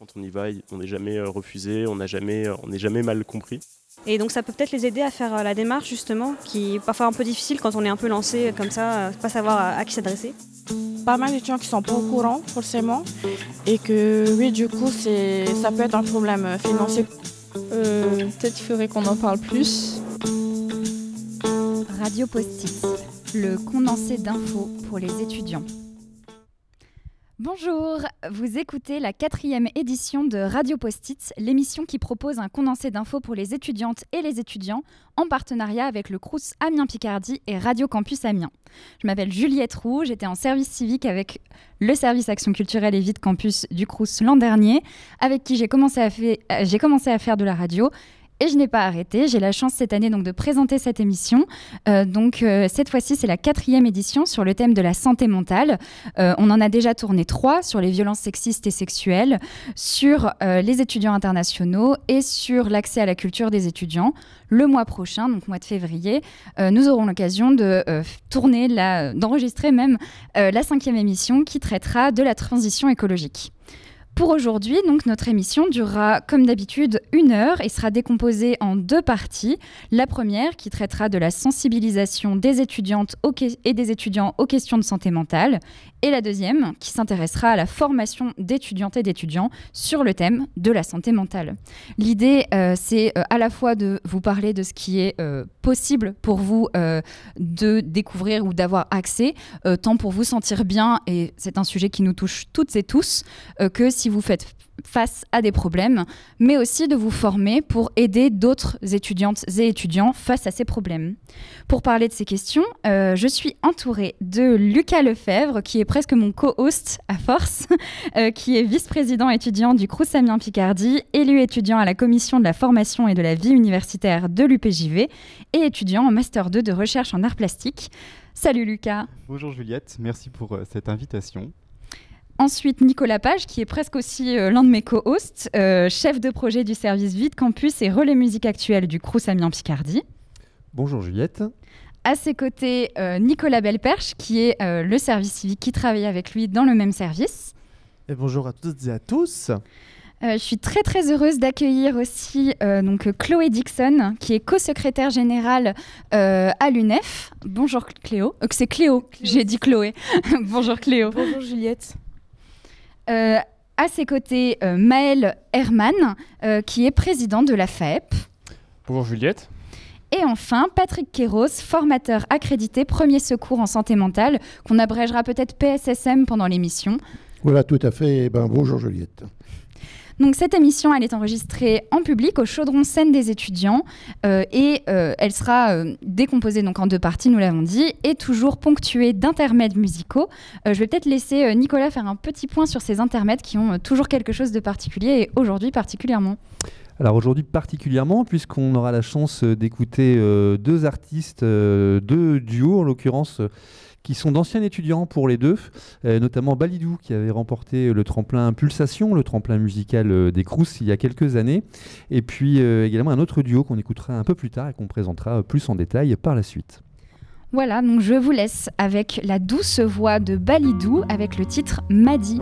Quand on y va, on n'est jamais refusé, on n'est jamais, on jamais mal compris. Et donc ça peut peut-être les aider à faire la démarche justement, qui est parfois un peu difficile quand on est un peu lancé comme ça, pas savoir à, qui s'adresser. Pas mal d'étudiants qui sont pas au courant forcément, et que oui du coup ça peut être un problème financier. peut-être qu'il faudrait qu'on en parle plus. Radio Post-it, le condensé d'infos pour les étudiants. Bonjour, vous écoutez la quatrième édition de Radio Post-it, l'émission qui propose un condensé d'infos pour les étudiantes et les étudiants en partenariat avec le Crous Amiens Picardie et Radio Campus Amiens. Je m'appelle Juliette Roux, j'étais en service civique avec le service Action culturelle et vie de campus du Crous l'an dernier, avec qui j'ai commencé, euh, commencé à faire de la radio et je n'ai pas arrêté. J'ai la chance cette année donc de présenter cette émission. Euh, donc euh, cette fois-ci, c'est la quatrième édition sur le thème de la santé mentale. Euh, on en a déjà tourné trois sur les violences sexistes et sexuelles, sur les étudiants internationaux et sur l'accès à la culture des étudiants. Le mois prochain, donc mois de février, nous aurons l'occasion de tourner, d'enregistrer même la cinquième émission qui traitera de la transition écologique. Pour aujourd'hui, donc notre émission durera comme d'habitude une heure et sera décomposée en deux parties. La première qui traitera de la sensibilisation des étudiantes et des étudiants aux questions de santé mentale et la deuxième qui s'intéressera à la formation d'étudiantes et d'étudiants sur le thème de la santé mentale. L'idée, euh, c'est euh, à la fois de vous parler de ce qui est euh, possible pour vous de découvrir ou d'avoir accès, tant pour vous sentir bien, et c'est un sujet qui nous touche toutes et tous, que si vous faites face à des problèmes, mais aussi de vous former pour aider d'autres étudiantes et étudiants face à ces problèmes. Pour parler de ces questions, euh, je suis entourée de Lucas Lefebvre, qui est presque mon co-host à force, euh, qui est vice-président étudiant du Crous Picardie, élu étudiant à la commission de la formation et de la vie universitaire de l'UPJV et étudiant en Master 2 de recherche en arts plastiques. Salut Lucas. Bonjour Juliette, merci pour euh, cette invitation. Ensuite, Nicolas Page, qui est presque aussi euh, l'un de mes co-hosts, euh, chef de projet du service Vide Campus et relais musique actuelle du Crous Amiens Picardie. Bonjour Juliette. À ses côtés, euh, Nicolas Belperche, qui est le service civique qui travaille avec lui dans le même service. Et bonjour à toutes et à tous. je suis très très heureuse d'accueillir aussi donc Chloé Dixon, qui est co-secrétaire générale à l'UNEF. Bonjour Cléo. c'est Cléo, j'ai dit Chloé. Bonjour Cléo. Bonjour Juliette. Euh, à ses côtés, euh, Maël Herman, euh, qui est président de la FEP. Bonjour Juliette. Et enfin, Patrick Kéros, formateur accrédité premier secours en santé mentale, qu'on abrégera peut-être PSSM pendant l'émission. Voilà, tout à fait. Eh ben, bonjour Juliette. Donc cette émission, elle est enregistrée en public au Chaudron Scène des étudiants euh, et euh, elle sera euh, décomposée donc en deux parties, nous l'avons dit, et toujours ponctuée d'intermèdes musicaux. je vais peut-être laisser Nicolas faire un petit point sur ces intermèdes qui ont toujours quelque chose de particulier et aujourd'hui particulièrement. Alors aujourd'hui particulièrement, puisqu'on aura la chance d'écouter deux artistes, deux duos en l'occurrence qui sont d'anciens étudiants pour les deux, euh, notamment Balidou qui avait remporté le tremplin Pulsation, le tremplin musical euh, des Crous il y a quelques années, et puis euh, également un autre duo qu'on écoutera un peu plus tard et qu'on présentera plus en détail par la suite. Voilà, donc je vous laisse avec la douce voix de Balidou avec le titre Madi.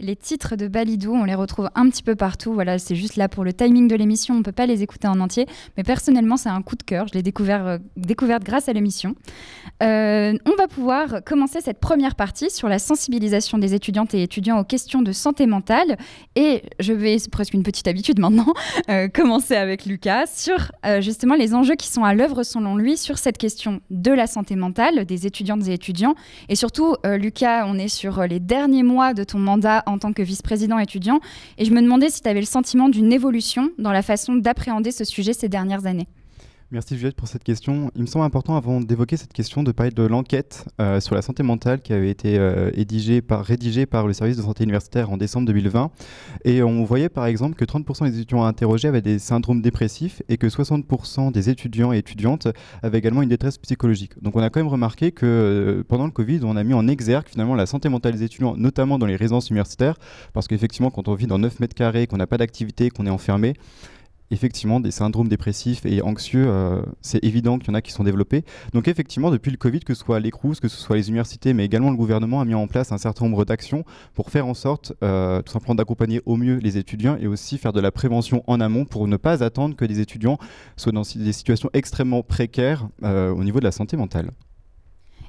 Les titres de Balidou. On les retrouve un petit peu partout. Voilà, c'est juste là pour le timing de l'émission. On ne peut pas les écouter en entier. Mais personnellement, c'est un coup de cœur. Je l'ai découvert, euh, découverte grâce à l'émission. Euh, on va pouvoir commencer cette première partie sur la sensibilisation des étudiantes et étudiants aux questions de santé mentale. Et je vais, c'est presque une petite habitude maintenant, euh, commencer avec Lucas sur justement les enjeux qui sont à l'œuvre selon lui sur cette question de la santé mentale des étudiantes et étudiants. Et surtout, Lucas, on est sur les derniers mois de ton mandat en tant que vice-président étudiant. Et je me demandais si tu avais le sentiment d'une évolution dans la façon d'appréhender ce sujet ces dernières années. Merci Juliette pour cette question. Il me semble important avant d'évoquer cette question de parler de l'enquête euh, sur la santé mentale qui avait été euh, rédigée par le service de santé universitaire en décembre 2020. Et on voyait par exemple que 30% des étudiants interrogés avaient des syndromes dépressifs et que 60% des étudiants et étudiantes avaient également une détresse psychologique. Donc on a quand même remarqué que euh, pendant le Covid, on a mis en exergue finalement la santé mentale des étudiants, notamment dans les résidences universitaires, parce qu'effectivement quand on vit dans 9 mètres carrés, qu'on n'a pas d'activité, qu'on est enfermé, effectivement des syndromes dépressifs et anxieux, euh, c'est évident qu'il y en a qui sont développés. Donc effectivement, depuis le Covid, que ce soit les que ce soit les universités, mais également le gouvernement a mis en place un certain nombre d'actions pour faire en sorte euh, tout simplement d'accompagner au mieux les étudiants et aussi faire de la prévention en amont pour ne pas attendre que des étudiants soient dans des situations extrêmement précaires euh, au niveau de la santé mentale.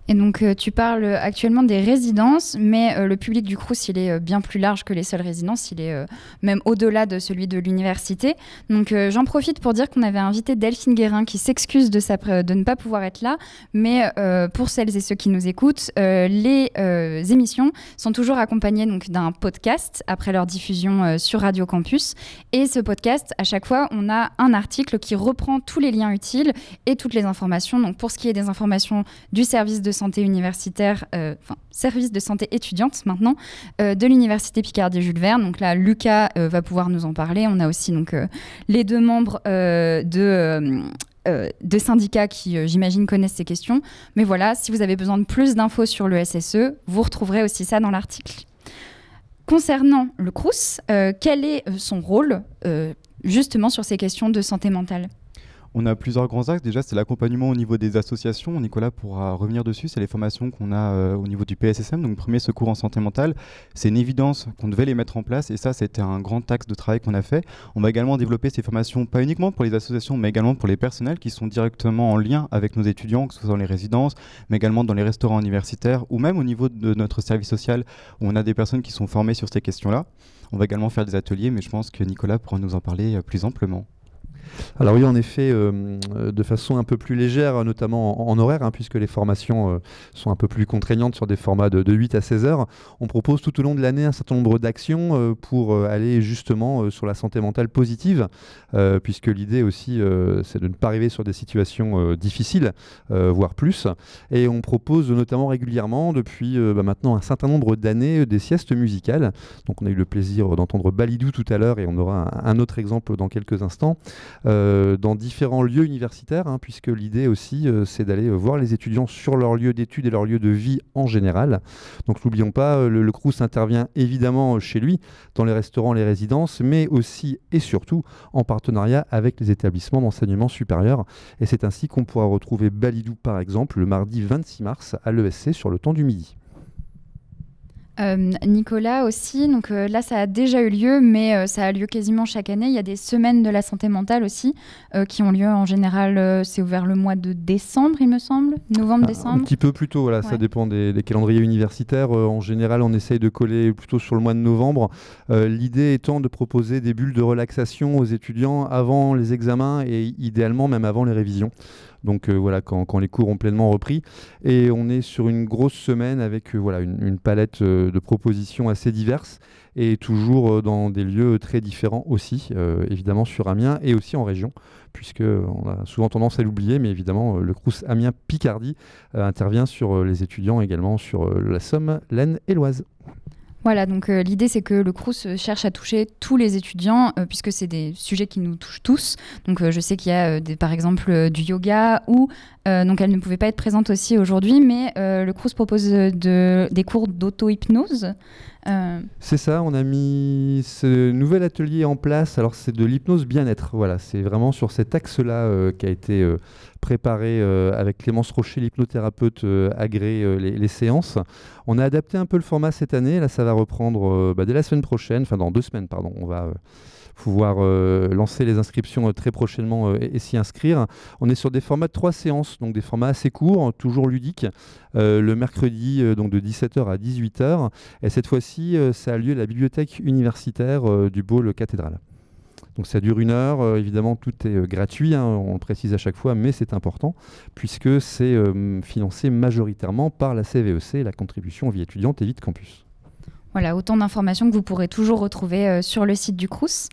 Et donc, euh, tu parles actuellement des résidences, mais euh, le public du Crous, il est euh, bien plus large que les seules résidences. Il est même au-delà de celui de l'université. Donc, j'en profite pour dire qu'on avait invité Delphine Guérin, qui s'excuse de, de ne pas pouvoir être là. Mais pour celles et ceux qui nous écoutent, les émissions sont toujours accompagnées donc d'un podcast après leur diffusion sur Radio Campus. Et ce podcast, à chaque fois, on a un article qui reprend tous les liens utiles et toutes les informations. Donc, pour ce qui est des informations du service de santé universitaire, euh, enfin service de santé étudiante maintenant, euh, de l'université Picardie-Jules Verne. Donc là, Lucas euh, va pouvoir nous en parler. On a aussi donc les deux membres de syndicats qui, j'imagine, connaissent ces questions. Mais voilà, si vous avez besoin de plus d'infos sur le SSE, vous retrouverez aussi ça dans l'article. Concernant le CRUS, quel est son rôle justement sur ces questions de santé mentale? On a plusieurs grands axes. Déjà, c'est l'accompagnement au niveau des associations. Nicolas pourra revenir dessus. C'est les formations qu'on a euh, au niveau du PSSM, donc premier secours en santé mentale. C'est une évidence qu'on devait les mettre en place et ça, c'était un grand axe de travail qu'on a fait. On va également développer ces formations, pas uniquement pour les associations, mais également pour les personnels qui sont directement en lien avec nos étudiants, que ce soit dans les résidences, mais également dans les restaurants universitaires ou même au niveau de notre service social où on a des personnes qui sont formées sur ces questions-là. On va également faire des ateliers, mais je pense que Nicolas pourra nous en parler euh, plus amplement. Alors oui, en effet, euh, de façon un peu plus légère, notamment en, horaire, hein, puisque les formations euh, sont un peu plus contraignantes sur des formats de, 8 à 16 heures, on propose tout au long de l'année un certain nombre d'actions euh, pour aller justement sur la santé mentale positive, puisque l'idée aussi, c'est de ne pas arriver sur des situations difficiles, voire plus. Et on propose notamment régulièrement, depuis bah, maintenant un certain nombre d'années, des siestes musicales. Donc on a eu le plaisir d'entendre Balidou tout à l'heure, et on aura un autre exemple dans quelques instants. Euh, dans différents lieux universitaires, hein, puisque l'idée aussi, euh, c'est d'aller euh, voir les étudiants sur leur lieu d'études et leur lieu de vie en général. Donc n'oublions pas, le, le Crous intervient évidemment chez lui, dans les restaurants, les résidences, mais aussi et surtout en partenariat avec les établissements d'enseignement supérieur. Et c'est ainsi qu'on pourra retrouver Balidou, par exemple, le mardi 26 mars à l'ESC sur le temps du midi. Euh, Nicolas aussi, donc euh, là ça a déjà eu lieu, mais euh, ça a lieu quasiment chaque année. Il y a des semaines de la santé mentale aussi qui ont lieu en général, c'est ouvert le mois de décembre, il me semble, novembre-décembre. Un petit peu plus tôt, voilà, ça dépend des, calendriers universitaires. en général, on essaye de coller plutôt sur le mois de novembre. L'idée étant de proposer des bulles de relaxation aux étudiants avant les examens et idéalement même avant les révisions. Donc euh, voilà, quand, les cours ont pleinement repris. Et on est sur une grosse semaine avec euh, voilà, une, palette euh, de propositions assez diverses et toujours dans des lieux très différents aussi, évidemment sur Amiens et aussi en région, puisque on a souvent tendance à l'oublier, mais évidemment le Crous Amiens Picardie intervient sur les étudiants également sur la Somme, l'Aisne et l'Oise. Voilà, donc euh, l'idée c'est que le Crous euh, cherche à toucher tous les étudiants euh, puisque c'est des sujets qui nous touchent tous. Donc je sais qu'il y a par exemple du yoga ou donc elle ne pouvait pas être présente aussi aujourd'hui, mais le Crous propose de, des cours d'auto-hypnose. C'est ça, on a mis ce nouvel atelier en place. Alors c'est de l'hypnose bien-être. Voilà, c'est vraiment sur cet axe-là qui a été préparer avec Clémence Rocher, l'hypnothérapeute, agréé les, les, séances. On a adapté un peu le format cette année. Là, ça va reprendre bah, dès la semaine prochaine, enfin dans deux semaines, pardon. On va pouvoir euh, lancer les inscriptions euh, très prochainement euh, et, s'y inscrire. On est sur des formats de trois séances, donc des formats assez courts, toujours ludiques, le mercredi donc de 17h à 18h. Et cette fois-ci, ça a lieu à la bibliothèque universitaire du Bôle cathédrale. Donc ça dure une heure, évidemment tout est gratuit, hein, on le précise à chaque fois, mais c'est important, puisque c'est financé majoritairement par la CVEC, e la contribution vie étudiante et vie de campus. Voilà, autant d'informations que vous pourrez toujours retrouver euh, sur le site du CRUS.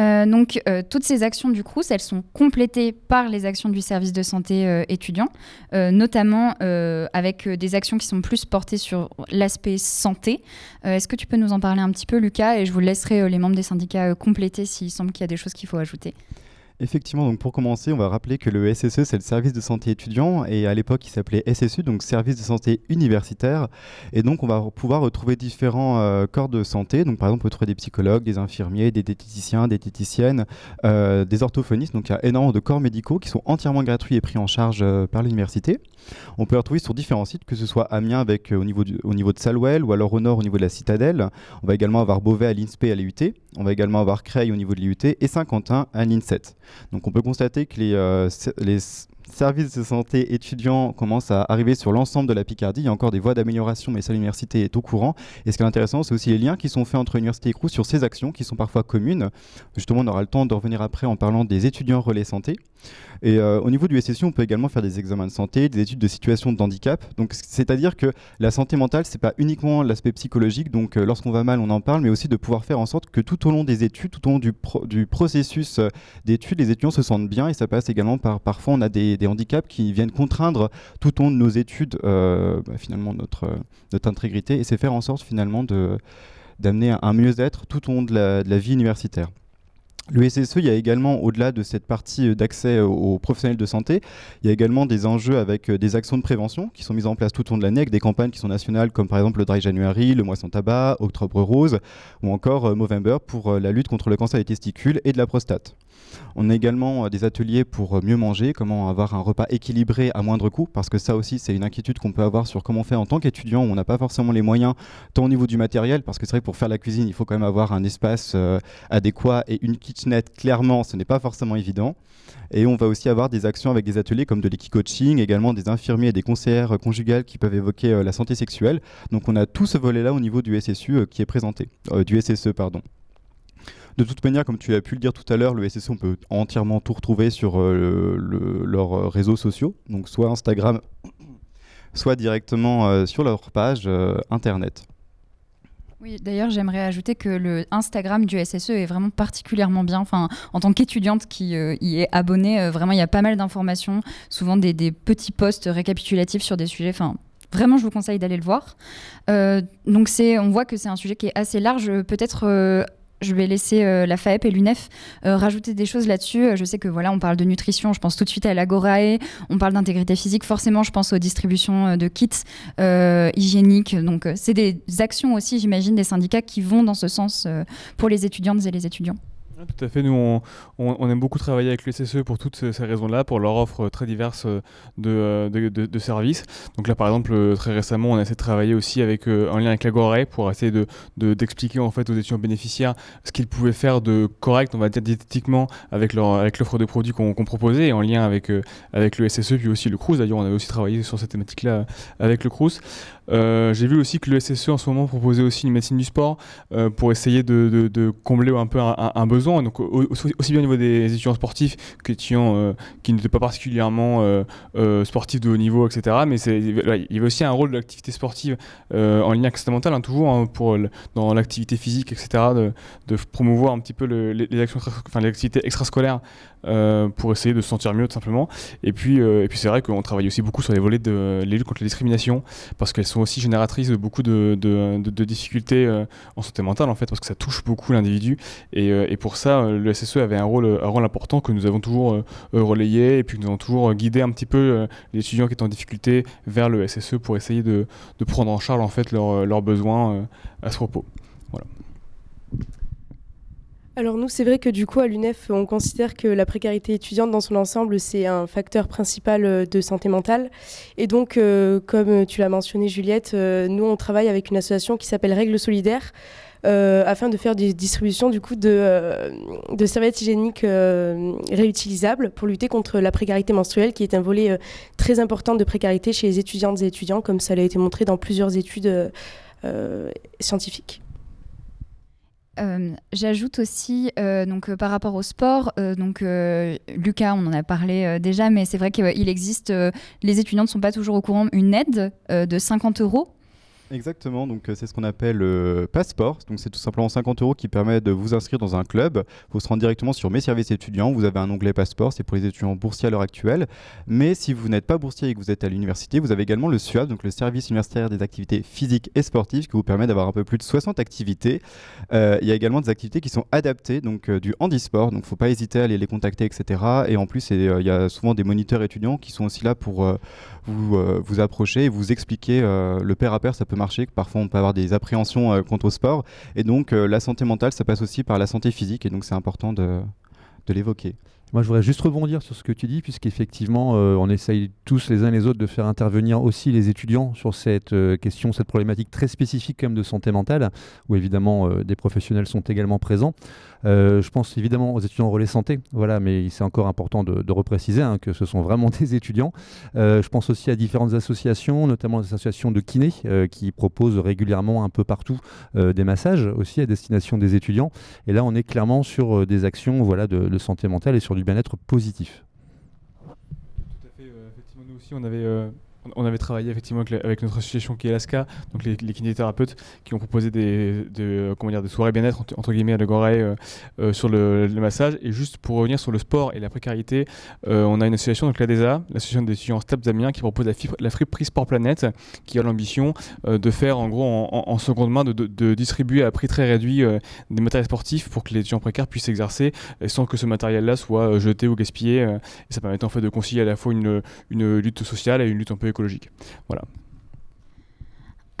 Euh, donc, euh, toutes ces actions du CRUS, elles sont complétées par les actions du service de santé étudiant, notamment avec des actions qui sont plus portées sur l'aspect santé. Est-ce que tu peux nous en parler un petit peu, Lucas? Et je vous laisserai les membres des syndicats compléter s'il semble qu'il y a des choses qu'il faut ajouter. Effectivement, donc pour commencer, on va rappeler que le SSE, c'est le service de santé étudiant, et à l'époque, il s'appelait SSU, donc service de santé universitaire. Et donc, on va pouvoir retrouver différents euh, corps de santé. Donc, par exemple, on peut trouver des psychologues, des infirmiers, des diététiciens, des diététiciennes, euh, des orthophonistes. Donc, il y a énormément de corps médicaux qui sont entièrement gratuits et pris en charge euh, par l'université. On peut les retrouver sur différents sites, que ce soit Amiens avec, au, niveau au niveau de Salwell, ou alors au nord au niveau de la Citadelle. On va également avoir Beauvais à l'INSPE à l'IUT. On va également avoir Creil au niveau de l'IUT et Saint-Quentin à l'INSET. Donc on peut constater que les, euh, services de santé étudiants commencent à arriver sur l'ensemble de la Picardie. Il y a encore des voies d'amélioration, mais ça, l'université est au courant. Et ce qui est intéressant, c'est aussi les liens qui sont faits entre l'université et CRU sur ces actions qui sont parfois communes. Justement, on aura le temps de revenir après en parlant des étudiants relais santé. Et euh, au niveau du SSU, on peut également faire des examens de santé, des études de situation de handicap. Donc, c'est-à-dire que la santé mentale, c'est pas uniquement l'aspect psychologique. Donc, euh, lorsqu'on va mal, on en parle, mais aussi de pouvoir faire en sorte que tout au long des études, tout au long du, du processus euh, d'études, les étudiants se sentent bien. Et ça passe également par parfois on a des, handicaps qui viennent contraindre tout au long de nos études bah, finalement notre intégrité. Et c'est faire en sorte finalement d'amener un mieux-être tout au long de la vie universitaire. Le SSE, il y a également, au-delà de cette partie euh, d'accès euh, aux professionnels de santé, il y a également des enjeux avec euh, des actions de prévention qui sont mises en place tout au long de l'année avec des campagnes qui sont nationales comme par exemple le Dry January, le Mois sans tabac, Octobre Rose ou encore Movember pour la lutte contre le cancer des testicules et de la prostate. On a également des ateliers pour mieux manger, comment avoir un repas équilibré à moindre coût, parce que ça aussi c'est une inquiétude qu'on peut avoir sur comment faire en tant qu'étudiant où on n'a pas forcément les moyens, tant au niveau du matériel, parce que c'est vrai que pour faire la cuisine il faut quand même avoir un espace adéquat et une kitchen clairement, ce n'est pas forcément évident. Et on va aussi avoir des actions avec des ateliers comme de l'équi-coaching, également des infirmiers et des conseillères conjugales qui peuvent évoquer euh, la santé sexuelle. Donc on a tout ce volet-là au niveau du SSU euh, qui est présenté, euh, du SSE, pardon. De toute manière, comme tu as pu le dire tout à l'heure, le SSE, on peut entièrement tout retrouver sur leurs réseaux sociaux, donc soit Instagram, soit directement sur leur page internet. Oui, d'ailleurs, j'aimerais ajouter que le Instagram du SSE est vraiment particulièrement bien. Enfin, en tant qu'étudiante qui euh, y est abonnée, euh, vraiment, il y a pas mal d'informations, souvent des, petits posts récapitulatifs sur des sujets. Enfin, vraiment, je vous conseille d'aller le voir. Euh, donc, c'est, on voit que c'est un sujet qui est assez large. Peut-être je vais laisser euh, la FAEP et l'UNEF euh, rajouter des choses là-dessus. Euh, je sais que voilà, on parle de nutrition, je pense tout de suite à l'Agorae, on parle d'intégrité physique, forcément, je pense aux distributions de kits hygiéniques. Donc, c'est des actions aussi, j'imagine, des syndicats qui vont dans ce sens pour les étudiantes et les étudiants. Tout à fait. Nous, on, aime beaucoup travailler avec le CSE pour toutes ces raisons-là, pour leur offre très diverse euh, euh, de, services. Donc là, par exemple, euh, très récemment, on a essayé de travailler aussi en lien avec l'Agora pour essayer d'expliquer en fait aux étudiants bénéficiaires ce qu'ils pouvaient faire de correct, on va dire diététiquement, avec leur avec l'offre de produits qu'on proposait, et en lien avec, avec le SSE, puis aussi le CRUS. D'ailleurs, on avait aussi travaillé sur cette thématique-là avec le CRUS. Euh, j'ai vu aussi que le SSE en ce moment proposait aussi une médecine du sport euh, pour essayer de, combler un peu un, besoin. Donc aussi, bien au niveau des étudiants sportifs que euh, qui n'étaient pas particulièrement sportifs de haut niveau, etc. Mais il y avait aussi un rôle de l'activité sportive en lien avec le mental, hein, toujours hein, dans l'activité physique, etc. De, promouvoir un petit peu les, les activités extrascolaires euh, pour essayer de se sentir mieux tout simplement. Et puis, euh, et puis c'est vrai qu'on travaille aussi beaucoup sur les volets de les contre la discrimination parce qu'elles sont aussi génératrices de beaucoup de, de, difficultés euh, en santé mentale en fait parce que ça touche beaucoup l'individu et, pour ça le SSE avait un rôle, un rôle important que nous avons toujours relayé et puis nous avons toujours guidé un petit peu les étudiants qui étaient en difficulté vers le SSE pour essayer de, prendre en charge en fait leurs besoins à ce propos. Alors nous, c'est vrai que du coup, à l'UNEF, on considère que la précarité étudiante dans son ensemble, c'est un facteur principal euh, de santé mentale. Et donc, euh, comme tu l'as mentionné, Juliette, euh, nous, on travaille avec une association qui s'appelle Règles solidaires. afin de faire des distributions du coup de, de serviettes hygiéniques réutilisables pour lutter contre la précarité menstruelle, qui est un volet très important de précarité chez les étudiantes et étudiants, comme ça a été montré dans plusieurs études scientifiques. Euh, j'ajoute aussi, euh, donc euh, par rapport au sport, donc Lucas, on en a parlé déjà, mais c'est vrai qu'il existe, les étudiants ne sont pas toujours au courant, une aide de 50 euros Exactement, donc euh, c'est ce qu'on appelle le euh, passeport. Donc c'est tout simplement 50 euros qui permet de vous inscrire dans un club. Vous se rendre directement sur mes services étudiants. Vous avez un onglet passeport, c'est pour les étudiants boursiers à l'heure actuelle. Mais si vous n'êtes pas boursier et que vous êtes à l'université, vous avez également le SUAP, donc le service universitaire des activités physiques et sportives, qui vous permet d'avoir un peu plus de 60 activités. Euh, il y a également des activités qui sont adaptées, donc du handisport. Donc faut pas hésiter à aller les contacter, etc. Et en plus, il y a souvent des moniteurs étudiants qui sont aussi là pour vous, vous approcher et vous expliquer le pair à pair. Ça peut marcher. Parfois, on peut avoir des appréhensions euh, quant au sport. Et donc, euh, la santé mentale, ça passe aussi par la santé physique. Et donc, c'est important de, l'évoquer. Moi, je voudrais juste rebondir sur ce que tu dis, puisqu'effectivement, euh, on essaye tous les uns les autres de faire intervenir aussi les étudiants sur cette euh, question, cette problématique très spécifique quand même de santé mentale, où évidemment des professionnels sont également présents. Je pense évidemment aux étudiants en relais santé, voilà, mais c'est encore important de, repréciser hein, que ce sont vraiment des étudiants. je pense aussi à différentes associations, notamment les associations de kinés, qui proposent régulièrement un peu partout des massages aussi à destination des étudiants. Et là, on est clairement sur des actions voilà, de, de santé mentale et sur du bien-être positif. Tout à fait. Euh, effectivement, nous aussi, on avait euh, on avait travaillé effectivement avec, notre association qui est l'ASCA, donc les, kinésithérapeutes, qui ont proposé des, comment dire, des soirées bien-être entre, guillemets à Le euh, euh, sur le, massage. Et juste pour revenir sur le sport et la précarité, euh, on a une association, donc l'ADESA, l'association des étudiants STAPS Amiens, qui propose la, la friperie Sport Planète, qui a l'ambition de faire en gros en, seconde main, de, distribuer à prix très réduit des matériels sportifs pour que les étudiants précaires puissent s'exercer sans que ce matériel-là soit jeté ou gaspillé. et ça permet en fait de concilier à la fois une, une lutte sociale et une lutte un peu écologique. Voilà.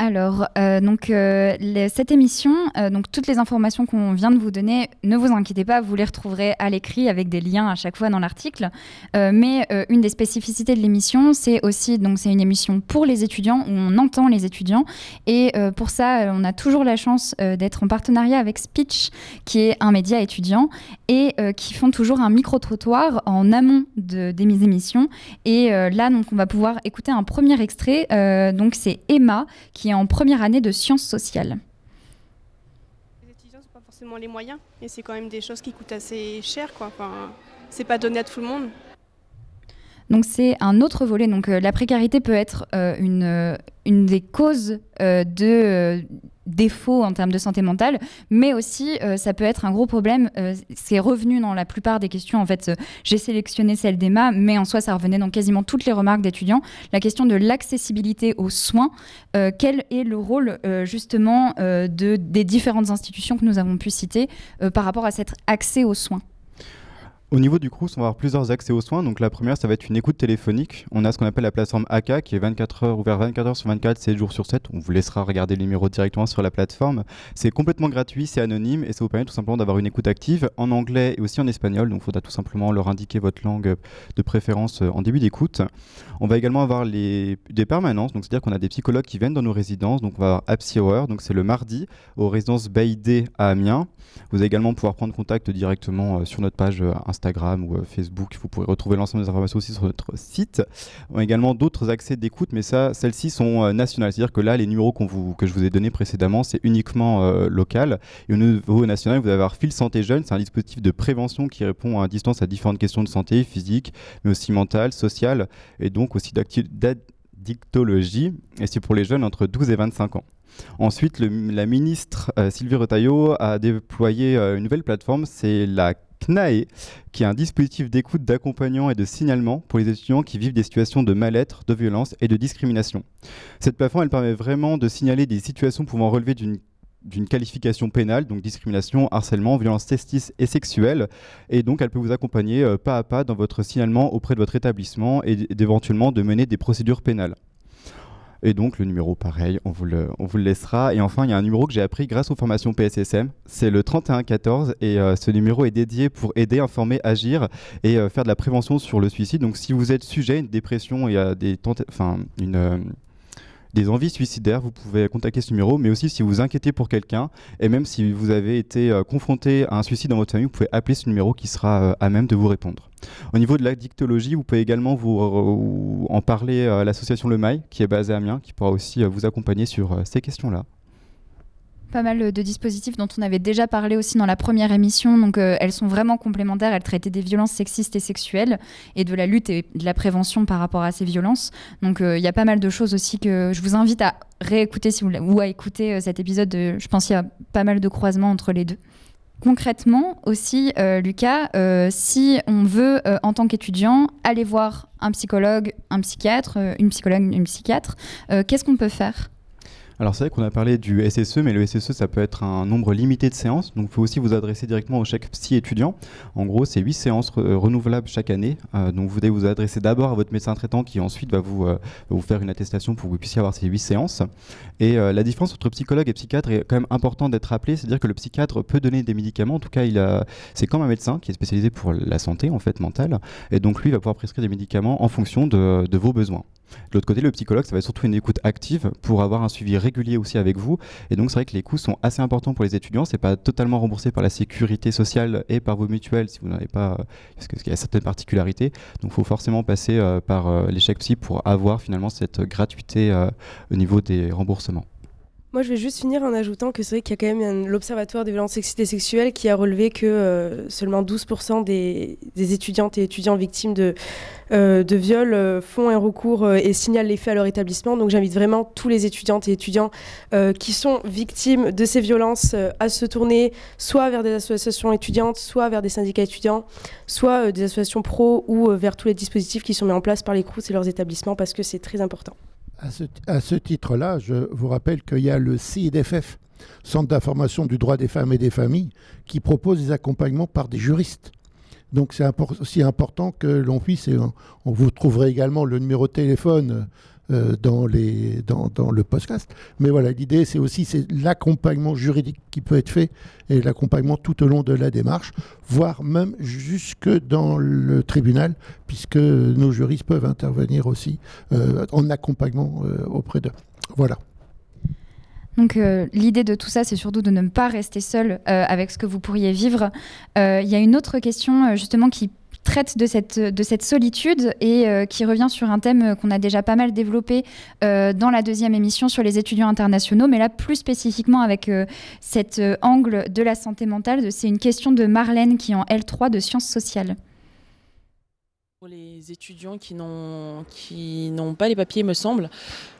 Alors, euh, donc, euh, cette émission, euh, donc toutes les informations qu'on vient de vous donner, ne vous inquiétez pas, vous les retrouverez à l'écrit avec des liens à chaque fois dans l'article. mais une des spécificités de l'émission, c'est aussi, donc, c'est une émission pour les étudiants où on entend les étudiants. Et pour ça, on a toujours la chance d'être en partenariat avec Speech, qui est un média étudiant et qui font toujours un micro-trottoir en amont de, des émissions. Et là, donc, on va pouvoir écouter un premier extrait. donc, c'est Emma qui en première année de sciences sociales. Les étudiants n'ont pas forcément les moyens et c'est quand même des choses qui coûtent assez cher. Quoi. Enfin, c'est pas donné à tout le monde. Donc c'est un autre volet. Donc euh, la précarité peut être euh, une, euh, une des causes de défauts en termes de santé mentale, mais aussi ça peut être un gros problème. c'est revenu dans la plupart des questions. En fait, j'ai sélectionné celle d'Emma, mais en soi ça revenait dans quasiment toutes les remarques d'étudiants. La question de l'accessibilité aux soins. quel est le rôle justement de, des différentes institutions que nous avons pu citer par rapport à cet accès aux soins? Au niveau du CRUS, on va avoir plusieurs accès aux soins. Donc la première, ça va être une écoute téléphonique. On a ce qu'on appelle la plateforme AK qui est 24 heures ouvert 24 heures sur 24, 7 jours sur 7. On vous laissera regarder le numéro directement sur la plateforme. C'est complètement gratuit, c'est anonyme et ça vous permet tout simplement d'avoir une écoute active en anglais et aussi en espagnol. Donc il faudra tout simplement leur indiquer votre langue de préférence euh, en début d'écoute. On va également avoir des permanences, donc c'est-à-dire qu'on a des psychologues qui viennent dans nos résidences. Donc on va avoir Happy Hour, donc c'est le mardi aux résidences Baïdé à Amiens. Vous allez également pouvoir prendre contact directement euh, sur notre page Instagram euh, Instagram ou euh, Facebook. Vous pourrez retrouver l'ensemble des informations aussi sur notre site. On a également d'autres accès d'écoute, mais ça, celles-ci sont euh, nationales. C'est-à-dire que là, les numéros que je vous ai donnés précédemment, c'est uniquement euh, local. Et au niveau national, vous allez avoir Fil Santé Jeune. C'est un dispositif de prévention qui répond à distance à différentes questions de santé physique, mais aussi mentale, sociale, et donc aussi d'addictologie. Et c'est pour les jeunes entre 12 et 25 ans. Ensuite, la ministre Sylvie Retailleau a déployé une nouvelle plateforme, c'est la CNAE, qui est un dispositif d'écoute, d'accompagnement et de signalement pour les étudiants qui vivent des situations de mal-être, de violence et de discrimination. Cette plateforme, elle permet vraiment de signaler des situations pouvant relever d'une qualification pénale, donc discrimination, harcèlement, violence testis et sexuelle. Et donc, elle peut vous accompagner euh, pas à pas dans votre signalement auprès de votre établissement et d'éventuellement de mener des procédures pénales. Et donc le numéro, pareil, on vous le, on vous le laissera. Et enfin, il y a un numéro que j'ai appris grâce aux formations PSSM. C'est le 3114 et euh, ce numéro est dédié pour aider, informer, agir et euh, faire de la prévention sur le suicide. Donc si vous êtes sujet à une dépression et à des enfin une euh, des envies suicidaires, vous pouvez contacter ce numéro, mais aussi si vous inquiétez pour quelqu'un, et même si vous avez été euh, confronté à un suicide dans votre famille, vous pouvez appeler ce numéro qui sera euh, à même de vous répondre. Au niveau de la dictologie, vous pouvez également vous, euh, en parler à l'association Le Mail, qui est basée à Amiens, qui pourra aussi vous accompagner sur ces questions-là pas mal de dispositifs dont on avait déjà parlé aussi dans la première émission. Donc, euh, elles sont vraiment complémentaires. Elles traitaient des violences sexistes et sexuelles et de la lutte et de la prévention par rapport à ces violences. Donc, euh, il y a pas mal de choses aussi que je vous invite à réécouter si vous ou à écouter euh, cet épisode. je pense qu'il y a pas mal de croisements entre les deux. Concrètement aussi, Lucas, si on veut, en tant qu'étudiant, aller voir un psychologue, un psychiatre, une psychologue, une psychiatre, qu'est-ce qu'on peut faire? Alors c'est vrai qu'on a parlé du SSE, mais le SSE ça peut être un nombre limité de séances, donc il faut aussi vous adresser directement au chèque psy étudiant. En gros, c'est 8 séances euh, renouvelables chaque année, euh, donc vous devez vous adresser d'abord à votre médecin traitant qui ensuite va vous, euh, faire une attestation pour que vous puissiez avoir ces 8 séances. Et la différence entre psychologue et psychiatre est quand même important d'être rappelé, c'est-à-dire que le psychiatre peut donner des médicaments, en tout cas c'est comme un médecin qui est spécialisé pour la santé en fait mentale, et donc lui va pouvoir prescrire des médicaments en fonction de vos besoins. De l'autre côté, le psychologue, ça va être surtout une écoute active pour avoir un suivi régulier aussi avec vous. Et donc, c'est vrai que les coûts sont assez importants pour les étudiants. C'est pas totalement remboursé par la sécurité sociale et par vos mutuelles si vous n'avez pas, parce qu'il y a certaines particularités. Donc, il faut forcément passer euh, par euh, l'échec psy pour avoir finalement cette gratuité euh, au niveau des remboursements. Moi, je vais juste finir en ajoutant que c'est vrai qu'il y a quand même l'Observatoire des violences sexistes et sexuelles qui a relevé que euh, seulement 12% des, étudiantes et étudiants victimes de, euh, viols euh, font un recours et signalent les faits à leur établissement. Donc j'invite vraiment tous les étudiantes et étudiants qui sont victimes de ces violences à se tourner soit vers des associations étudiantes, soit vers des syndicats étudiants, soit des associations pro ou vers tous les dispositifs qui sont mis en place par les CRUS et leurs établissements parce que c'est très important. À ce, titre-là, je vous rappelle qu'il y a le CIDFF, Centre d'information du droit des femmes et des familles, qui propose des accompagnements par des juristes. Donc c'est aussi important que l'on puisse, et on, vous trouverez également le numéro de téléphone euh, dans, le podcast. Mais voilà, l'idée, c'est aussi c'est l'accompagnement juridique qui peut être fait et l'accompagnement tout au long de la démarche, voire même jusque dans le tribunal, puisque nos juristes peuvent intervenir aussi euh, en accompagnement euh, auprès d'eux. Voilà. Donc l'idée de tout ça, c'est surtout de ne pas rester seul avec ce que vous pourriez vivre. Il y a une autre question justement qui traite de cette, de cette solitude et euh, qui revient sur un thème qu'on a déjà pas mal développé euh, dans la deuxième émission sur les étudiants internationaux, mais là plus spécifiquement avec euh, cet angle de la santé mentale. C'est une question de Marlène qui est en L3 de sciences sociales. Pour les étudiants qui n'ont pas les papiers, me semble,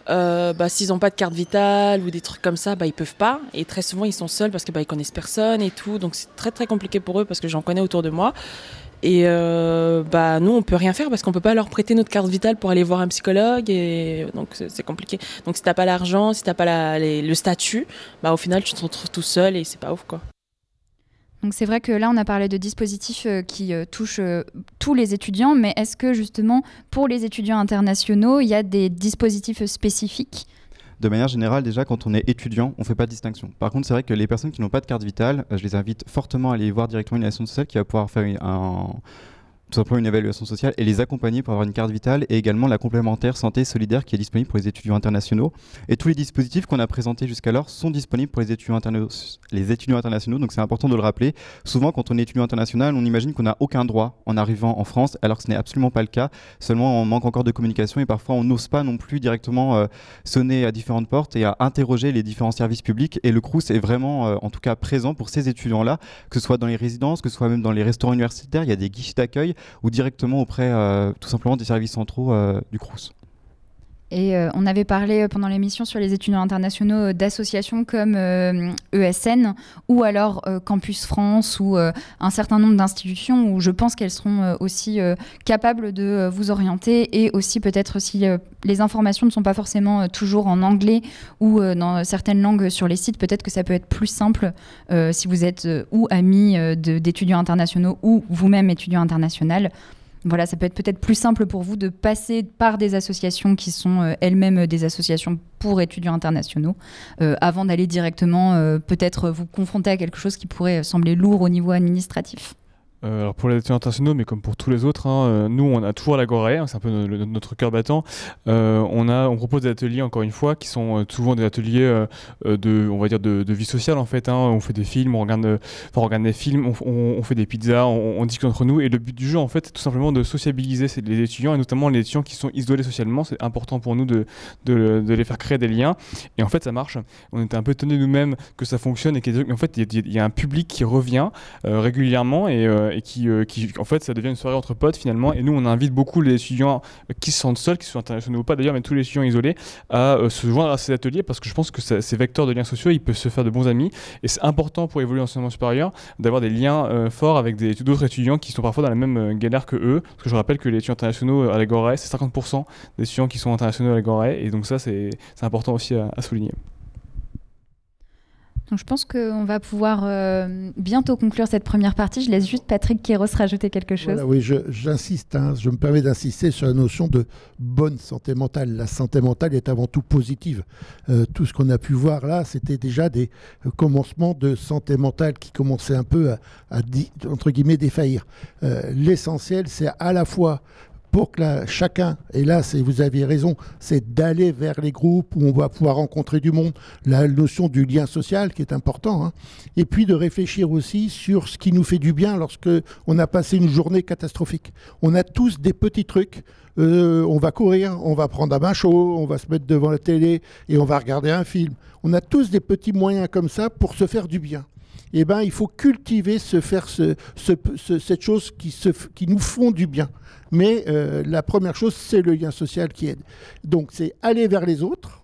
bah, s'ils n'ont pas de carte vitale ou des trucs comme ça, bah, ils peuvent pas. Et très souvent, ils sont seuls parce que bah, connaissent personne et tout. Donc c'est très très compliqué pour eux parce que j'en connais autour de moi. Et euh, bah nous on peut rien faire parce qu'on peut pas leur prêter notre carte vitale pour aller voir un psychologue et donc c'est compliqué. Donc si t'as pas l'argent, si t'as pas le statut, bah au final tu te retrouves tout seul et c'est pas ouf quoi. Donc c'est vrai que là on a parlé de dispositifs euh, qui euh, touchent tous les étudiants, mais est-ce que justement pour les étudiants internationaux il y a des dispositifs spécifiques de manière générale, déjà, quand on est étudiant, on ne fait pas de distinction. Par contre, c'est vrai que les personnes qui n'ont pas de carte vitale, euh, je les invite fortement à aller voir directement une association sociale qui va pouvoir faire un, tout simplement une évaluation sociale et les accompagner pour avoir une carte vitale et également la complémentaire santé solidaire qui est disponible pour les étudiants internationaux. Et tous les dispositifs qu'on a présentés jusqu'alors sont disponibles pour les étudiants, les étudiants internationaux, donc c'est important de le rappeler. Souvent, quand on est étudiant international, on imagine qu'on n'a aucun droit en arrivant en France, alors que ce n'est absolument pas le cas. Seulement, on manque encore de communication et parfois on n'ose pas non plus directement euh, sonner à différentes portes et à interroger les différents services publics. Et le CRUS est vraiment, euh, en tout cas, présent pour ces étudiants-là, que ce soit dans les résidences, que ce soit même dans les restaurants universitaires. Il y a des guichets d'accueil ou directement auprès euh, tout simplement des services centraux euh, du CRUS. Et euh, on avait parlé pendant l'émission sur les étudiants internationaux d'associations comme ESN e ou alors Campus France ou un certain nombre d'institutions où je pense qu'elles seront aussi capables de vous orienter et aussi peut-être si les informations ne sont pas forcément toujours en anglais ou dans certaines langues sur les sites, peut-être que ça peut être plus simple si vous êtes ou ami d'étudiants internationaux ou vous-même étudiant international voilà, ça peut être peut-être plus simple pour vous de passer par des associations qui sont euh, elles-mêmes des associations pour étudiants internationaux, euh, avant d'aller directement euh, peut-être vous confronter à quelque chose qui pourrait sembler lourd au niveau administratif. Euh, alors pour les étudiants internationaux, mais comme pour tous les autres, hein, euh, nous on a toujours l'Agora, hein, c'est un peu notre cœur battant. Euh, on, a, on propose des ateliers, encore une fois, qui sont souvent des ateliers de, on va dire de, vie sociale en fait. hein. On fait des films, on regarde, des films, on, fait des pizzas, on, discute entre nous. Et le but du jeu, en fait, c'est tout simplement de sociabiliser les étudiants, et notamment les étudiants qui sont isolés socialement. C'est important pour nous de, de, les faire créer des liens. Et en fait, ça marche. On était un peu étonnés nous-mêmes que ça fonctionne et qu'en fait, il y, a- il y a un public qui revient régulièrement et, et qui, euh, qui, en fait, ça devient une soirée entre potes finalement. Et nous, on invite beaucoup les étudiants euh, qui se sentent seuls, qui sont internationaux ou pas d'ailleurs, mais tous les étudiants isolés, à euh, se joindre à ces ateliers parce que je pense que ces vecteurs de liens sociaux, ils peuvent se faire de bons amis. Et c'est important pour évoluer en enseignement supérieur d'avoir des liens euh, forts avec d'autres étudiants qui sont parfois dans la même euh, galère que eux. Parce que je rappelle que les étudiants internationaux à l'Agora, c'est 50% des étudiants qui sont internationaux à l'Agora. Et donc ça, c'est important aussi à souligner. Je pense qu'on va pouvoir euh, bientôt conclure cette première partie. Je laisse juste Patrick Kéros rajouter quelque chose. Oui, j'insiste, hein, je me permets d'insister sur la notion de bonne santé mentale. La santé mentale est avant tout positive. Euh, tout ce qu'on a pu voir là, c'était déjà des euh, commencements de santé mentale qui commençaient un peu à, entre guillemets, défaillir. L'essentiel, c'est à la fois pour que la- chacun, et là vous aviez raison, c'est d'aller vers les groupes où on va pouvoir rencontrer du monde, la notion du lien social qui est important, hein, et puis de réfléchir aussi sur ce qui nous fait du bien lorsque on a passé une journée catastrophique. On a tous des petits trucs. euh, on va courir, on va prendre un bain chaud, on va se mettre devant la télé et on va regarder un film. On a tous des petits moyens comme ça pour se faire du bien. Eh ben, il faut cultiver, faire ce, ce- cette chose qui nous font du bien. Mais euh, la première chose, c'est le lien social qui aide. Donc, c'est aller vers les autres,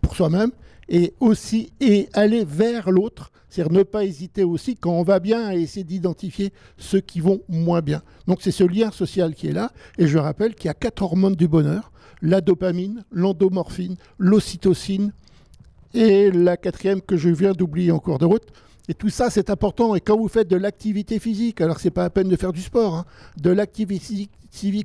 pour soi-même, et aussi et aller vers l'autre, c'est-à-dire ne pas hésiter aussi quand on va bien à essayer d'identifier ceux qui vont moins bien. Donc c'est ce lien social qui est là, et je rappelle qu'il y a quatre hormones du bonheur la dopamine, l'endomorphine, l'ocytocine et la quatrième que je viens d'oublier en cours de route. Et tout ça, c'est important. Et quand vous faites de l'activité physique, alors c'est pas à peine de faire du sport, hein, de l'activité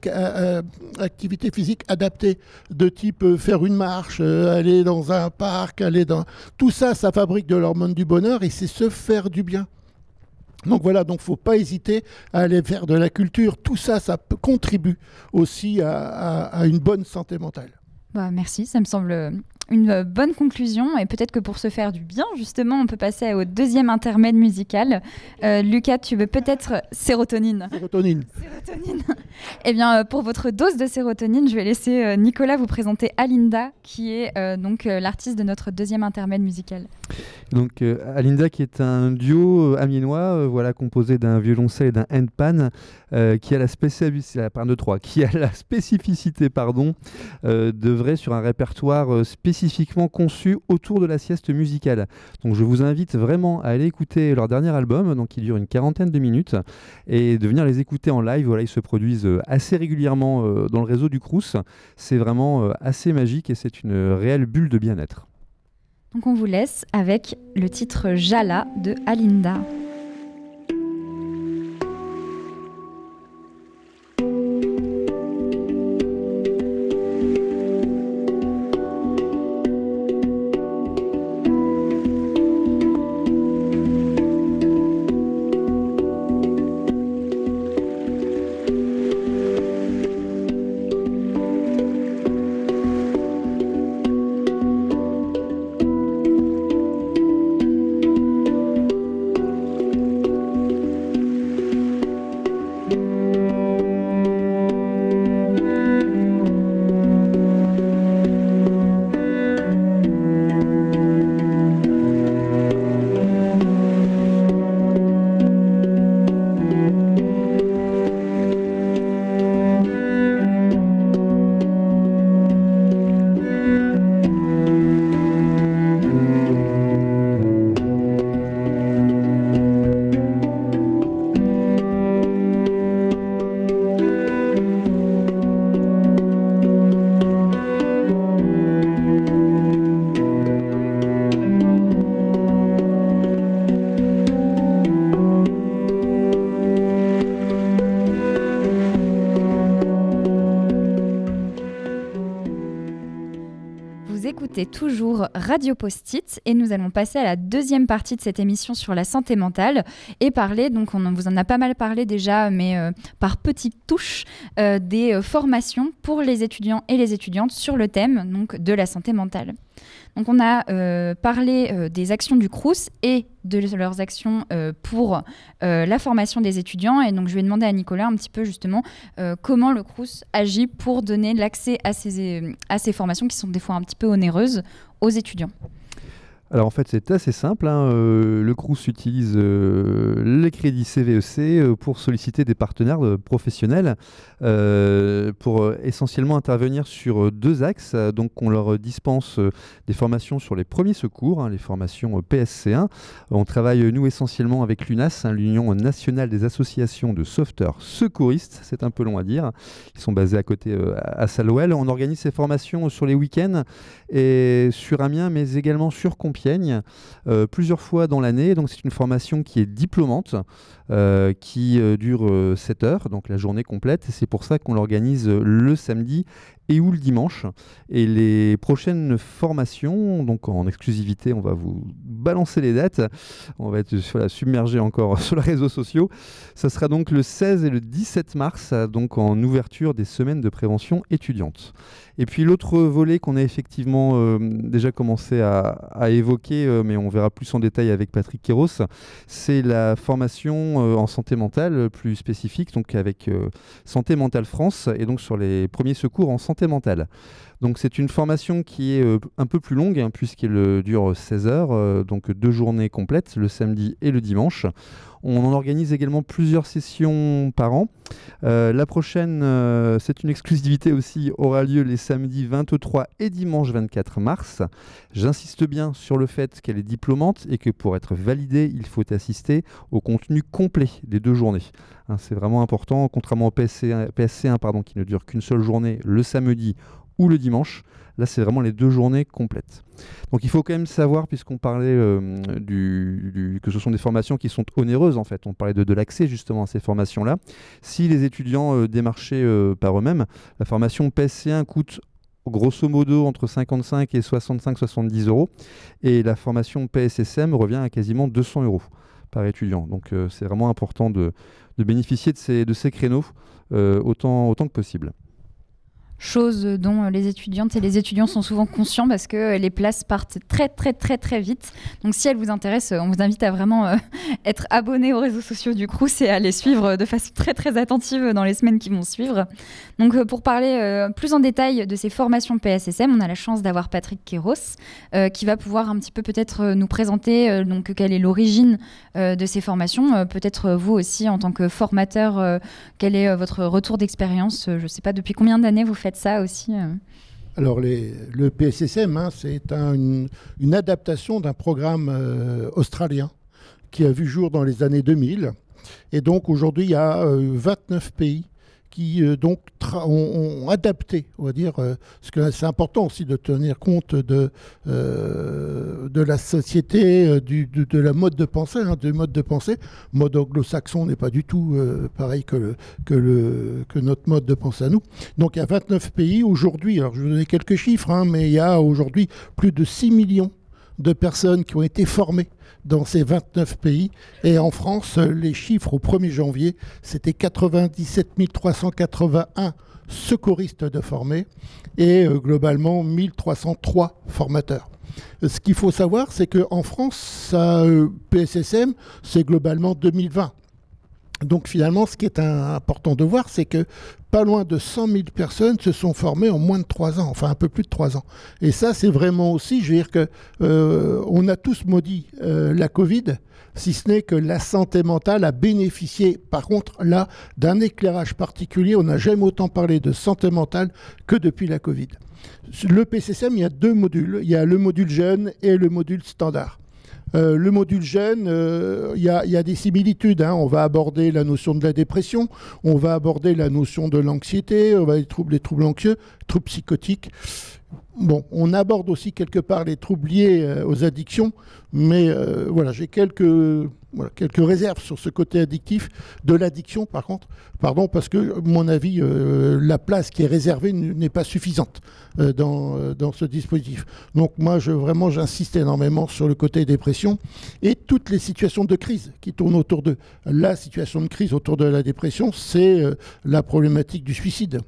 euh, euh, physique adaptée, de type euh, faire une marche, aller dans un parc, aller dans... Tout ça, ça fabrique de l'hormone du bonheur et c'est se faire du bien. Donc voilà, donc faut pas hésiter à aller faire de la culture. Tout ça, ça contribue aussi à, à- une bonne santé mentale. Bah, merci, ça me semble une euh, bonne conclusion. Et peut-être que pour se faire du bien, justement, on peut passer au deuxième intermède musical. Euh, Lucas, tu veux peut-être sérotonine Sérotonine. Sérotonine. eh bien, euh, pour votre dose de sérotonine, je vais laisser Nicolas vous présenter Alinda, qui est euh, donc l'artiste de notre deuxième intermède musical. Donc euh, Alinda qui est un duo amiénois, euh, voilà composé d'un violoncelle et d'un handpan, euh, qui a la spécificité, ah, pardon, de trois, qui a la spécificité pardon, euh, d'œuvrer sur un répertoire euh, spécifiquement conçu autour de la sieste musicale. Donc je vous invite vraiment à aller écouter leur dernier album, donc qui dure une quarantaine de minutes, et de venir les écouter en live. Voilà, ils se produisent euh, assez régulièrement dans le réseau du Crous. C'est vraiment assez magique et c'est une réelle bulle de bien-être. Donc on vous laisse avec le titre Jala de Alinda. Radio Post-it et nous allons passer à la deuxième partie de cette émission sur la santé mentale et parler, donc on vous en a pas mal parlé déjà, mais euh, par petites touches, euh, des euh, formations pour les étudiants et les étudiantes sur le thème donc, de la santé mentale. Donc on a parlé des actions du CRUS et de leurs actions pour la formation des étudiants. Et donc je vais demander à Nicolas un petit peu justement comment le CRUS agit pour donner l'accès à ces, à ces formations qui sont des fois un petit peu onéreuses aux étudiants. Alors en fait c'est assez simple, hein, euh, le CRUS utilise euh, les crédits CVEC euh, pour solliciter des partenaires professionnels pour essentiellement intervenir sur deux axes. Donc on leur dispense des formations sur les premiers secours, hein, les formations euh, PSC1. On travaille nous essentiellement avec l'UNAS, hein, l'Union nationale des associations de sauveteurs secouristes, c'est un peu long à dire. Ils sont basés à côté à Salouel. On organise ces formations sur les week-ends et sur Amiens, mais également sur Compiègne, euh, plusieurs fois dans l'année. Donc c'est une formation qui est diplômante, euh, qui euh, dure 7 heures, donc la journée complète. C'est pour ça qu'on l'organise le samedi et ou le dimanche. Et les prochaines formations, donc en exclusivité, on va vous balancer les dates. On va être submergé encore sur les réseaux sociaux. Ça sera donc le 16 et le 17 mars, donc en ouverture des semaines de prévention étudiante. Et puis l'autre volet qu'on a effectivement euh, déjà commencé à, évoquer, euh, mais on verra plus en détail avec Patrick Kéros, c'est la formation euh, en santé mentale plus spécifique, donc avec Santé Mentale France, et donc sur les premiers secours en santé mentale. Donc c'est une formation qui est euh, un peu plus longue, hein, puisqu'elle euh, dure 16 heures, euh, donc deux journées complètes, le samedi et le dimanche. On en organise également plusieurs sessions par an. La prochaine, c'est une exclusivité aussi, aura lieu les samedis 23 et dimanche 24 mars. J'insiste bien sur le fait qu'elle est diplômante et que pour être validée, il faut assister au contenu complet des deux journées. Hein, c'est vraiment important, contrairement au PSC1, PSC1 pardon, qui ne dure qu'une seule journée, le samedi ou le dimanche. Là, c'est vraiment les deux journées complètes. Donc il faut quand même savoir, puisqu'on parlait euh, que ce sont des formations qui sont onéreuses en fait, on parlait de, l'accès justement à ces formations-là. Si les étudiants euh, démarchaient euh, par eux-mêmes, la formation PSC1 coûte grosso modo entre 55 et 65-70 euros, et la formation PSSM revient à quasiment 200 euros par étudiant. Donc c'est vraiment important de, bénéficier de ces, créneaux autant que possible. Chose dont euh, les étudiantes et les étudiants sont souvent conscients parce que euh, les places partent très très très très vite. Donc si elles vous intéressent, euh, on vous invite à vraiment être abonné aux réseaux sociaux du Crous et à les suivre de façon très très attentive dans les semaines qui vont suivre. Donc pour parler plus en détail de ces formations PSSM, on a la chance d'avoir Patrick Kéros qui va pouvoir un petit peu peut-être nous présenter donc quelle est l'origine de ces formations, peut-être vous aussi en tant que formateur, quel est votre retour d'expérience Je ne sais pas depuis combien d'années vous faites ça aussi. euh. Alors, le PSSM, hein, c'est un- une, adaptation d'un programme euh, australien qui a vu jour dans les années 2000. Et donc, aujourd'hui, il y a euh, 29 pays qui euh, donc ont, adapté, on va dire, euh, parce que c'est important aussi de tenir compte de, euh, de la société, euh, du, de, la mode de pensée, hein, du mode de pensée. Mode anglo-saxon n'est pas du tout euh, pareil que, le, que, le, que notre mode de pensée à nous. Donc il y a 29 pays aujourd'hui, alors je vous donner quelques chiffres, hein, mais il y a aujourd'hui plus de 6 millions de personnes qui ont été formées dans ces 29 pays. Et en France, les chiffres au 1er janvier, c'était 97 381 secouristes de formés et euh, globalement 1303 formateurs. Ce qu'il faut savoir, c'est qu'en France, euh, PSSM, c'est globalement 2020. Donc finalement, ce qui est important de voir, c'est que pas loin de 100 000 personnes se sont formées en moins de 3 ans, enfin un peu plus de 3 ans. Et ça, c'est vraiment aussi, je veux dire que euh, on a tous maudit euh, la Covid, si ce n'est que la santé mentale a bénéficié, par contre, là, d'un éclairage particulier. On n'a jamais autant parlé de santé mentale que depuis la Covid. Le PCCM, il y a deux modules. Il y a le module jeune et le module standard. Euh, le module euh, il y, a- il y a des similitudes. hein. On va aborder la notion de la dépression, on va aborder la notion de l'anxiété, on les troubles, les troubles anxieux, troubles psychotiques. On aborde aussi quelque part les troubles liés euh, aux addictions, mais euh, voilà, j'ai quelques, voilà, quelques réserves sur ce côté addictif de l'addiction, par contre, pardon, parce que, à mon avis, euh, la place qui est réservée n'est pas suffisante euh, dans, euh, dans ce dispositif. Donc, moi, je, vraiment, j'insiste énormément sur le côté dépression et toutes les situations de crise qui tournent autour d'eux. La situation de crise autour de la dépression, c'est la problématique du suicide.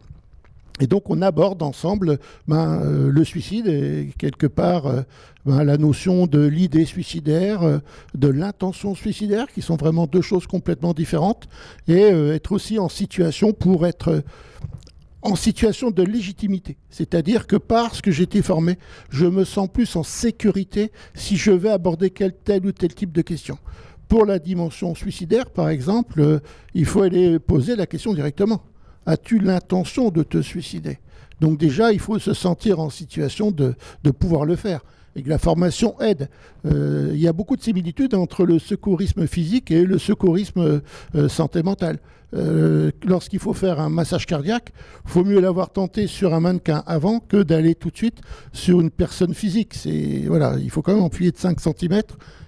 Et donc on aborde ensemble ben, euh, le suicide et quelque part euh, ben, la notion de l'idée suicidaire, euh, de l'intention suicidaire, qui sont vraiment deux choses complètement différentes, et être aussi en situation pour être en situation de légitimité. C'est-à-dire que parce que j'ai été formé, je me sens plus en sécurité si je vais aborder quel tel ou tel type de question. Pour la dimension suicidaire, par exemple, il faut aller poser la question directement. As-tu l'intention de te suicider? Donc déjà, il faut se sentir en situation de, de pouvoir le faire. Et que la formation aide. Euh, il y a beaucoup de similitudes entre le secourisme physique et le secourisme euh, santé mentale. Euh, Lorsqu'il faut faire un massage cardiaque, il faut mieux l'avoir tenté sur un mannequin avant que d'aller tout de suite sur une personne physique. C'est voilà, il faut quand même appuyer de 5 cm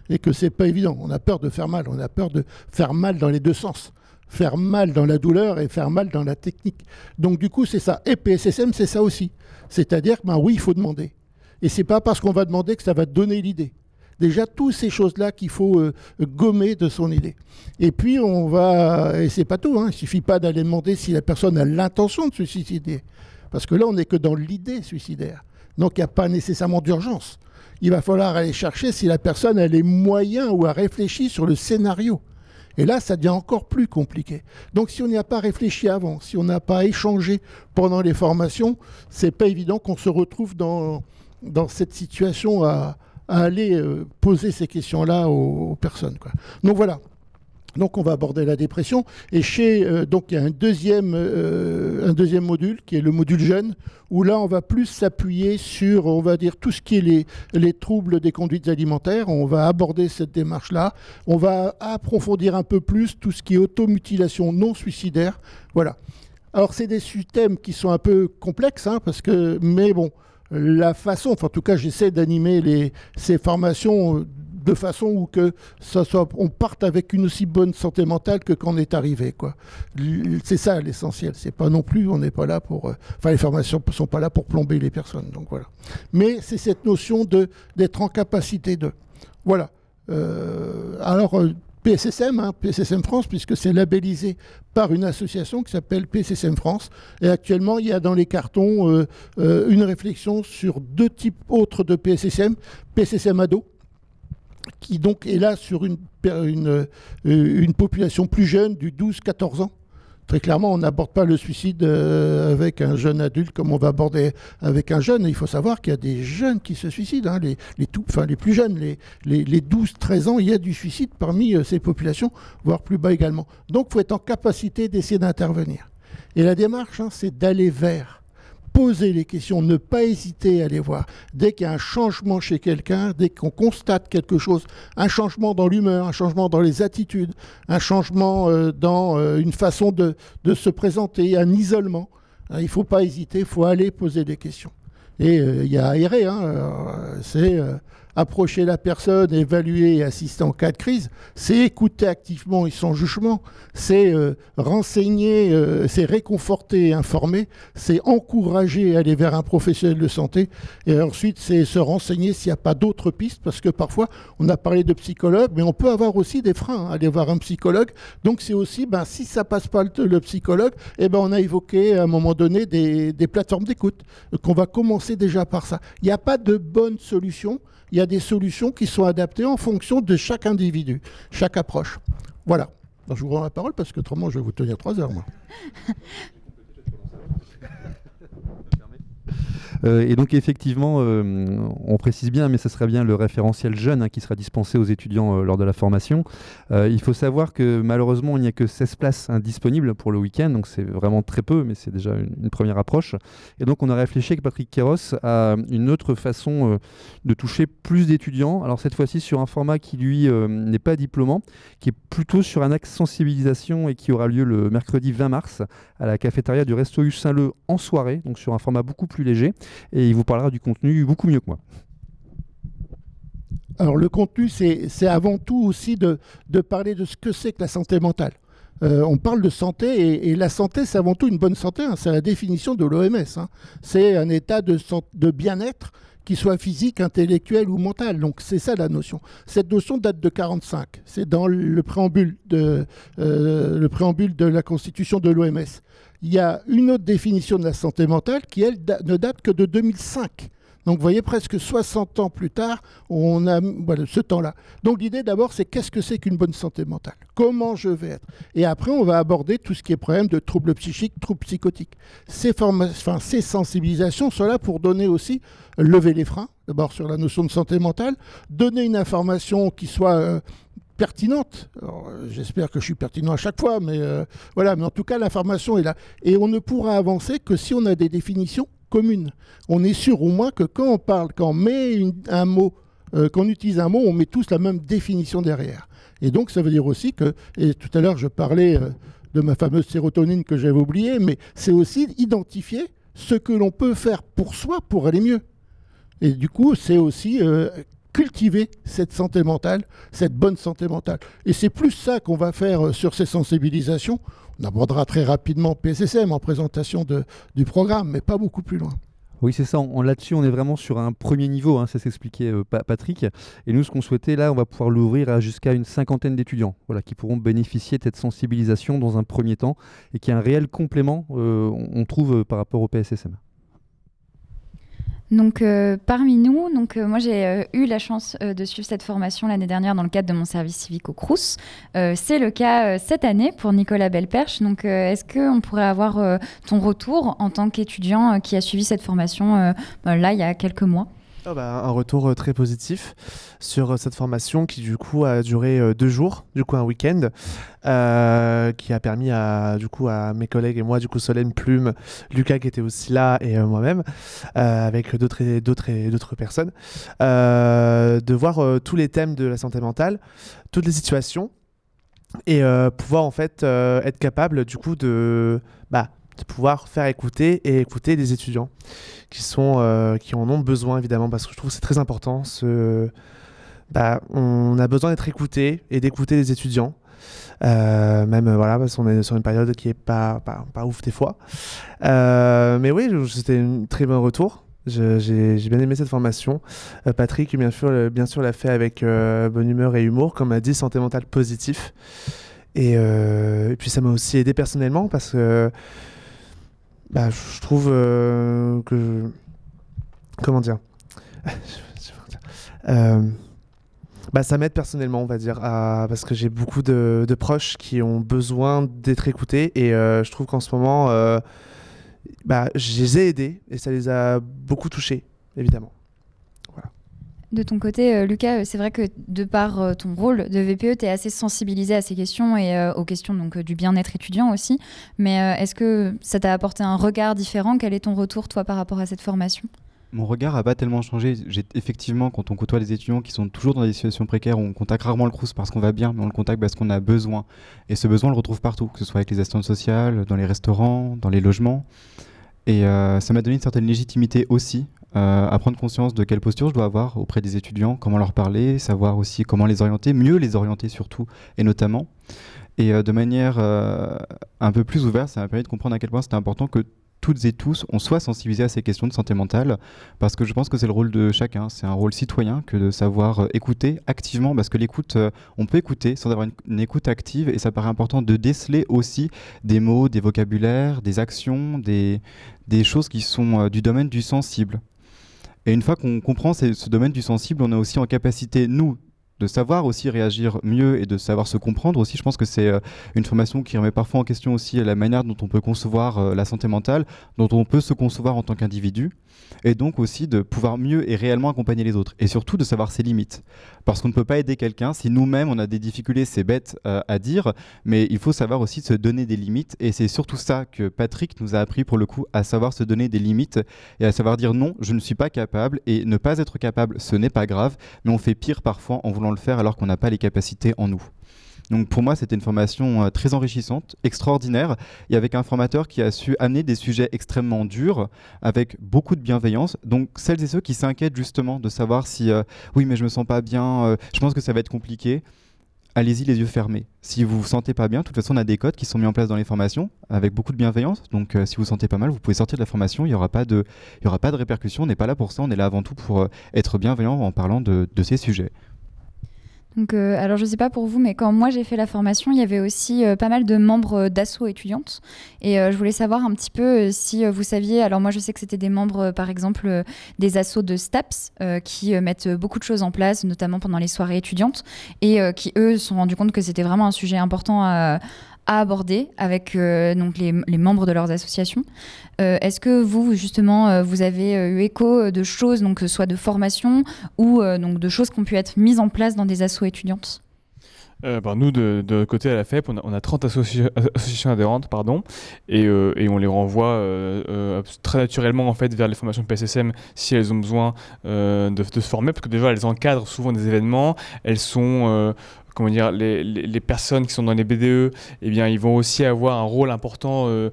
et que c'est pas évident. On a peur de faire mal, on a peur de faire mal dans les deux sens faire mal dans la douleur et faire mal dans la technique. Donc du coup, c'est ça. Et PSSM, c'est ça aussi. C'est-à-dire ben, oui, il faut demander. Et c'est pas parce qu'on va demander que ça va donner l'idée. Déjà, toutes ces choses-là qu'il faut euh, gommer de son idée. Et puis, on va. Et c'est pas tout, hein. il suffit pas d'aller demander si la personne a l'intention de se suicider. Parce que là, on n'est que dans l'idée suicidaire. Donc, il n'y a pas nécessairement d'urgence. Il va falloir aller chercher si la personne a les moyens ou a réfléchi sur le scénario. Et là, ça devient encore plus compliqué. Donc, si on n'y a pas réfléchi avant, si on n'a pas échangé pendant les formations, c'est pas évident qu'on se retrouve dans, cette situation à, aller euh, poser ces questions-là aux, personnes. Donc voilà. Donc on va aborder la dépression. Et chez euh, donc il y a un deuxième euh, un deuxième module qui est le module jeune où là on va plus s'appuyer sur on va dire tout ce qui est les, les troubles des conduites alimentaires. On va aborder cette démarche là on va approfondir un peu plus tout ce qui est automutilation non suicidaire. Voilà. Alors c'est des thèmes qui sont un peu complexes hein, parce que mais bon la façon enfin en tout cas j'essaie d'animer ces formations de façon où que ça soit, on parte avec une aussi bonne santé mentale que quand on est arrivé. C'est ça l'essentiel. C'est pas non plus, on n'est pas là pour. euh, les formations ne sont pas là pour plomber les personnes. Donc voilà. Mais c'est cette notion d'être en capacité de. Voilà. Euh, alors. euh, PSSM, hein, PSSM France, puisque c'est labellisé par une association qui s'appelle PSSM France. Et actuellement, il y a dans les cartons une réflexion sur deux types autres de PSSM. PSSM ado, qui donc est là sur une, euh, population plus jeune, du 12-14 ans. Très clairement, on n'aborde pas le suicide euh, avec un jeune adulte comme on va aborder avec un jeune. Il faut savoir qu'il y a des jeunes qui se suicident, hein, les, enfin, les plus jeunes, les, les, les 12-13 ans, il y a du suicide parmi euh, ces populations, voire plus bas également. Donc il faut être en capacité d'essayer d'intervenir. Et la démarche, hein, c'est d'aller vers poser les questions, ne pas hésiter à les voir. Dès qu'il y a un changement chez quelqu'un, dès qu'on constate quelque chose, un changement dans l'humeur, un changement dans les attitudes, un changement euh, dans euh, une façon de, se présenter, un isolement, hein, il ne faut pas hésiter, il faut aller poser des questions. Et euh, il y a aéré, hein, c'est approcher la personne, évaluer et assister en cas de crise, c'est écouter activement et sans jugement, c'est euh, renseigner, euh, c'est réconforter et informer, c'est encourager à aller vers un professionnel de santé, et ensuite c'est se renseigner s'il n'y a pas d'autres pistes, parce que parfois on a parlé de psychologue, mais on peut avoir aussi des freins à aller voir un psychologue, donc c'est aussi, ben, si ça passe pas le, le psychologue, eh ben, on a évoqué à un moment donné des, des plateformes d'écoute, euh, qu'on va commencer déjà par ça. Il n'y a pas de bonne solution, il y a des solutions qui sont adaptées en fonction de chaque individu, chaque approche. Voilà. Je vous rends la parole parce que autrement je vais vous tenir trois heures, moi. Euh, et donc effectivement, euh, on précise bien, mais ce serait bien le référentiel jeune hein, qui sera dispensé aux étudiants euh, lors de la formation. Il faut savoir que malheureusement, il n'y a que 16 places hein, disponibles pour le week-end, donc c'est vraiment très peu, mais c'est déjà une, première approche. Et donc on a réfléchi avec Patrick Kéros à une autre façon de toucher plus d'étudiants. Alors cette fois-ci sur un format qui lui n'est pas diplômant, qui est plutôt sur un axe sensibilisation et qui aura lieu le mercredi 20 mars à la cafétéria du Resto U Saint-Leu en soirée, donc sur un format beaucoup plus léger. Et il vous parlera du contenu beaucoup mieux que moi. Alors le contenu, c'est avant tout aussi de, de, parler de ce que c'est que la santé mentale. Euh, on parle de santé et, la santé, c'est avant tout une bonne santé. Hein. c'est la définition de l'OMS. Hein. C'est un état de, de bien-être qui soit physique, intellectuel ou mental. Donc c'est ça la notion. Cette notion date de 45. C'est dans le préambule de, euh, le préambule de la constitution de l'OMS. Il y a une autre définition de la santé mentale qui, elle, ne date que de 2005. Donc vous voyez, presque 60 ans plus tard, on a ce temps-là. Donc l'idée d'abord, c'est qu'est-ce que c'est qu'une bonne santé mentale? Comment je vais être? Et après, on va aborder tout ce qui est problème de troubles psychiques, troubles psychotiques. Ces, enfin, ces sensibilisations sont là pour donner aussi, lever les freins, d'abord sur la notion de santé mentale, donner une information qui soit... Euh, pertinente. J'espère que je suis pertinent à chaque fois, mais euh, voilà. Mais en tout cas, l'information est là. Et on ne pourra avancer que si on a des définitions commune. On est sûr au moins que quand on parle, quand on met un mot, euh, qu'on utilise un mot, on met tous la même définition derrière. Et donc ça veut dire aussi que, et tout à l'heure je parlais euh, de ma fameuse sérotonine que j'avais oubliée, mais c'est aussi identifier ce que l'on peut faire pour soi pour aller mieux. Et du coup, c'est aussi euh, cultiver cette santé mentale, cette bonne santé mentale. Et c'est plus ça qu'on va faire sur ces sensibilisations. On abordera très rapidement PSSM en présentation du programme, mais pas beaucoup plus loin. Oui, c'est ça. Là-dessus, on est vraiment sur un premier niveau, hein, ça s'expliquait euh, Patrick. Et nous, ce qu'on souhaitait, là, on va pouvoir l'ouvrir à jusqu'à une cinquantaine d'étudiants voilà, qui pourront bénéficier de cette sensibilisation dans un premier temps et qui est un réel complément, euh, on trouve, euh, par rapport au PSSM. Donc euh, parmi nous, donc euh, moi j'ai euh, eu la chance de suivre cette formation l'année dernière dans le cadre de mon service civique au Crous. c'est le cas cette année pour Nicolas Belperche. Donc est-ce qu'on pourrait avoir ton retour en tant qu'étudiant qui a suivi cette formation là il y a quelques mois? Oh, bah, un retour euh, très positif sur euh, cette formation qui du coup a duré euh, deux jours, du coup un week-end, qui a permis à du coup à mes collègues et moi, du coup Solène Plume, Lucas qui était aussi là et moi-même, avec d'autres et d'autres et d'autres personnes, de voir tous les thèmes de la santé mentale, toutes les situations et pouvoir en fait être capable du coup de bah, de pouvoir faire écouter et écouter des étudiants qui, sont, euh, qui en ont besoin, évidemment, parce que je trouve que c'est très important. Bah, on a besoin d'être écouté et d'écouter les étudiants. Euh, même euh, voilà parce qu'on est sur une période qui est pas, pas, ouf des fois mais oui c'était un très bon retour j'ai bien aimé cette formation. Patrick, bien sûr, bien sûr, l'a fait avec bonne humeur et humour, comme a dit, santé mentale positif. Et, et puis ça m'a aussi aidé personnellement parce que bah, je trouve euh, que. Comment dire? Euh, bah, Ça m'aide personnellement, on va dire, parce que j'ai beaucoup de, proches qui ont besoin d'être écoutés et euh, je trouve qu'en ce moment, bah, je les ai aidés et ça les a beaucoup touchés, évidemment. De ton côté, euh, Lucas, euh, c'est vrai que de par euh, ton rôle de VPE, tu es assez sensibilisé à ces questions et aux questions donc, du bien-être étudiant aussi. Mais est-ce que ça t'a apporté un regard différent? Quel est ton retour, toi, par rapport à cette formation? Mon regard n'a pas tellement changé. Effectivement, quand on côtoie les étudiants qui sont toujours dans des situations précaires, on contacte rarement le Crous parce qu'on va bien, mais on le contacte parce qu'on a besoin. Et ce besoin, on le retrouve partout, que ce soit avec les assistantes sociales, dans les restaurants, dans les logements. Et ça m'a donné une certaine légitimité aussi euh, à prendre conscience de quelle posture je dois avoir auprès des étudiants, comment leur parler, savoir aussi comment les orienter, mieux les orienter surtout et notamment. Et euh, de manière euh, un peu plus ouverte, ça m'a permis de comprendre à quel point c'était important que toutes et tous, on soit sensibilisés à ces questions de santé mentale, parce que je pense que c'est le rôle de chacun, c'est un rôle citoyen que de savoir écouter activement, parce que l'écoute, on peut écouter sans avoir une, écoute active, et ça paraît important de déceler aussi des mots, des vocabulaires, des actions, des, des choses qui sont du domaine du sensible. Et une fois qu'on comprend ce domaine du sensible, on est aussi en capacité, nous, de savoir aussi réagir mieux et de savoir se comprendre aussi. Je pense que c'est euh, une formation qui remet parfois en question aussi la manière dont on peut concevoir euh, la santé mentale, dont on peut se concevoir en tant qu'individu et donc aussi de pouvoir mieux et réellement accompagner les autres, et surtout de savoir ses limites. Parce qu'on ne peut pas aider quelqu'un si nous-mêmes on a des difficultés, c'est bête euh, à dire, mais il faut savoir aussi se donner des limites, et c'est surtout ça que Patrick nous a appris pour le coup, à savoir se donner des limites, et à savoir dire non, je ne suis pas capable, et ne pas être capable, ce n'est pas grave, mais on fait pire parfois en voulant le faire alors qu'on n'a pas les capacités en nous. Donc pour moi, c'était une formation très enrichissante, extraordinaire, et avec un formateur qui a su amener des sujets extrêmement durs, avec beaucoup de bienveillance. Donc celles et ceux qui s'inquiètent justement de savoir si, oui, mais je me sens pas bien, je pense que ça va être compliqué allez-y les yeux fermés. Si vous vous sentez pas bien, de toute façon, on a des codes qui sont mis en place dans les formations avec beaucoup de bienveillance. Donc, euh, si vous vous sentez pas mal, vous pouvez sortir de la formation. Il n'y aura pas de, répercussions. On n'est pas là pour ça. On est là avant tout pour euh, être bienveillant en parlant de ces sujets. Donc, euh, alors je sais pas pour vous, mais quand moi j'ai fait la formation, il y avait aussi euh, pas mal de membres euh, d'assaut étudiantes. Et je voulais savoir un petit peu si vous saviez. Alors moi je sais que c'était des membres, par exemple, des assauts de STAPS qui mettent beaucoup de choses en place, notamment pendant les soirées étudiantes, et qui eux se sont rendus compte que c'était vraiment un sujet important à à aborder avec euh, donc les, membres de leurs associations. Euh, est-ce que vous, justement, euh, vous avez eu écho de choses, donc soit de formation ou donc de choses qui ont pu être mises en place dans des assos étudiantes? Ben, nous, de, côté à la FEP, on a, 30 associations adhérentes, pardon, et, et, on les renvoie très naturellement en fait vers les formations PSSM si elles ont besoin de, de, se former, parce que déjà elles encadrent souvent des événements, elles sont comment dire, les, les, personnes qui sont dans les BDE, eh bien, ils vont aussi avoir un rôle important. Euh,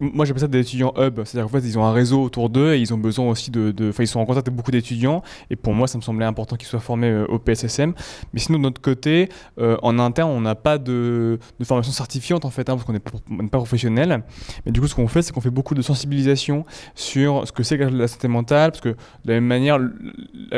moi, j'appelle ça des étudiants hub, c'est-à-dire qu'en fait, ils ont un réseau autour d'eux et ils ont besoin aussi de. Enfin, ils sont en contact avec beaucoup d'étudiants et pour moi, ça me semblait important qu'ils soient formés euh, au PSSM. Mais sinon, de notre côté, euh, en interne, on n'a pas de, de, formation certifiante en fait, hein, parce qu'on n'est pas, professionnel. Mais du coup, ce qu'on fait, c'est qu'on fait beaucoup de sensibilisation sur ce que c'est que la santé mentale, parce que de la même manière,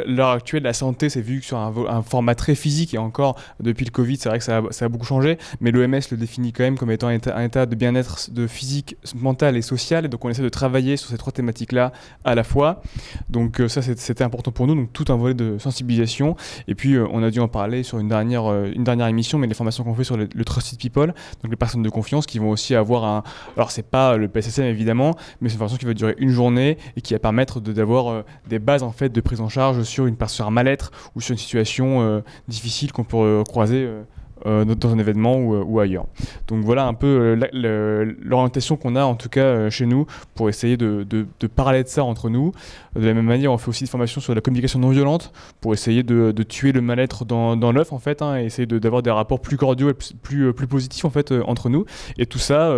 l'heure actuelle, la santé, c'est vu sur un format très physique et encore depuis le Covid, c'est vrai que ça a, beaucoup changé, mais l'OMS le définit quand même comme étant un état, de bien-être de physique, mental et social. Donc on essaie de travailler sur ces trois thématiques-là à la fois. Donc euh, ça, c'était important pour nous. Donc tout un volet de sensibilisation. Et puis euh, on a dû en parler sur une dernière, euh, une dernière émission, mais les formations qu'on fait sur le, Trusted People, donc les personnes de confiance qui vont aussi avoir un. Alors c'est pas le PSSM évidemment, mais c'est une formation qui va durer une journée et qui va permettre d'avoir des bases en fait de prise en charge sur une sur un mal-être ou sur une situation difficile qu'on peut croiser euh, euh, dans un événement ou, ou, ailleurs. Donc voilà un peu euh, l'orientation qu'on a en tout cas chez nous pour essayer de, de, parler de ça entre nous. De la même manière, on fait aussi des formations sur la communication non violente pour essayer de, tuer le mal-être dans, l'œuf en fait, hein, et essayer d'avoir des rapports plus cordiaux et plus, positifs en fait entre nous. Et tout ça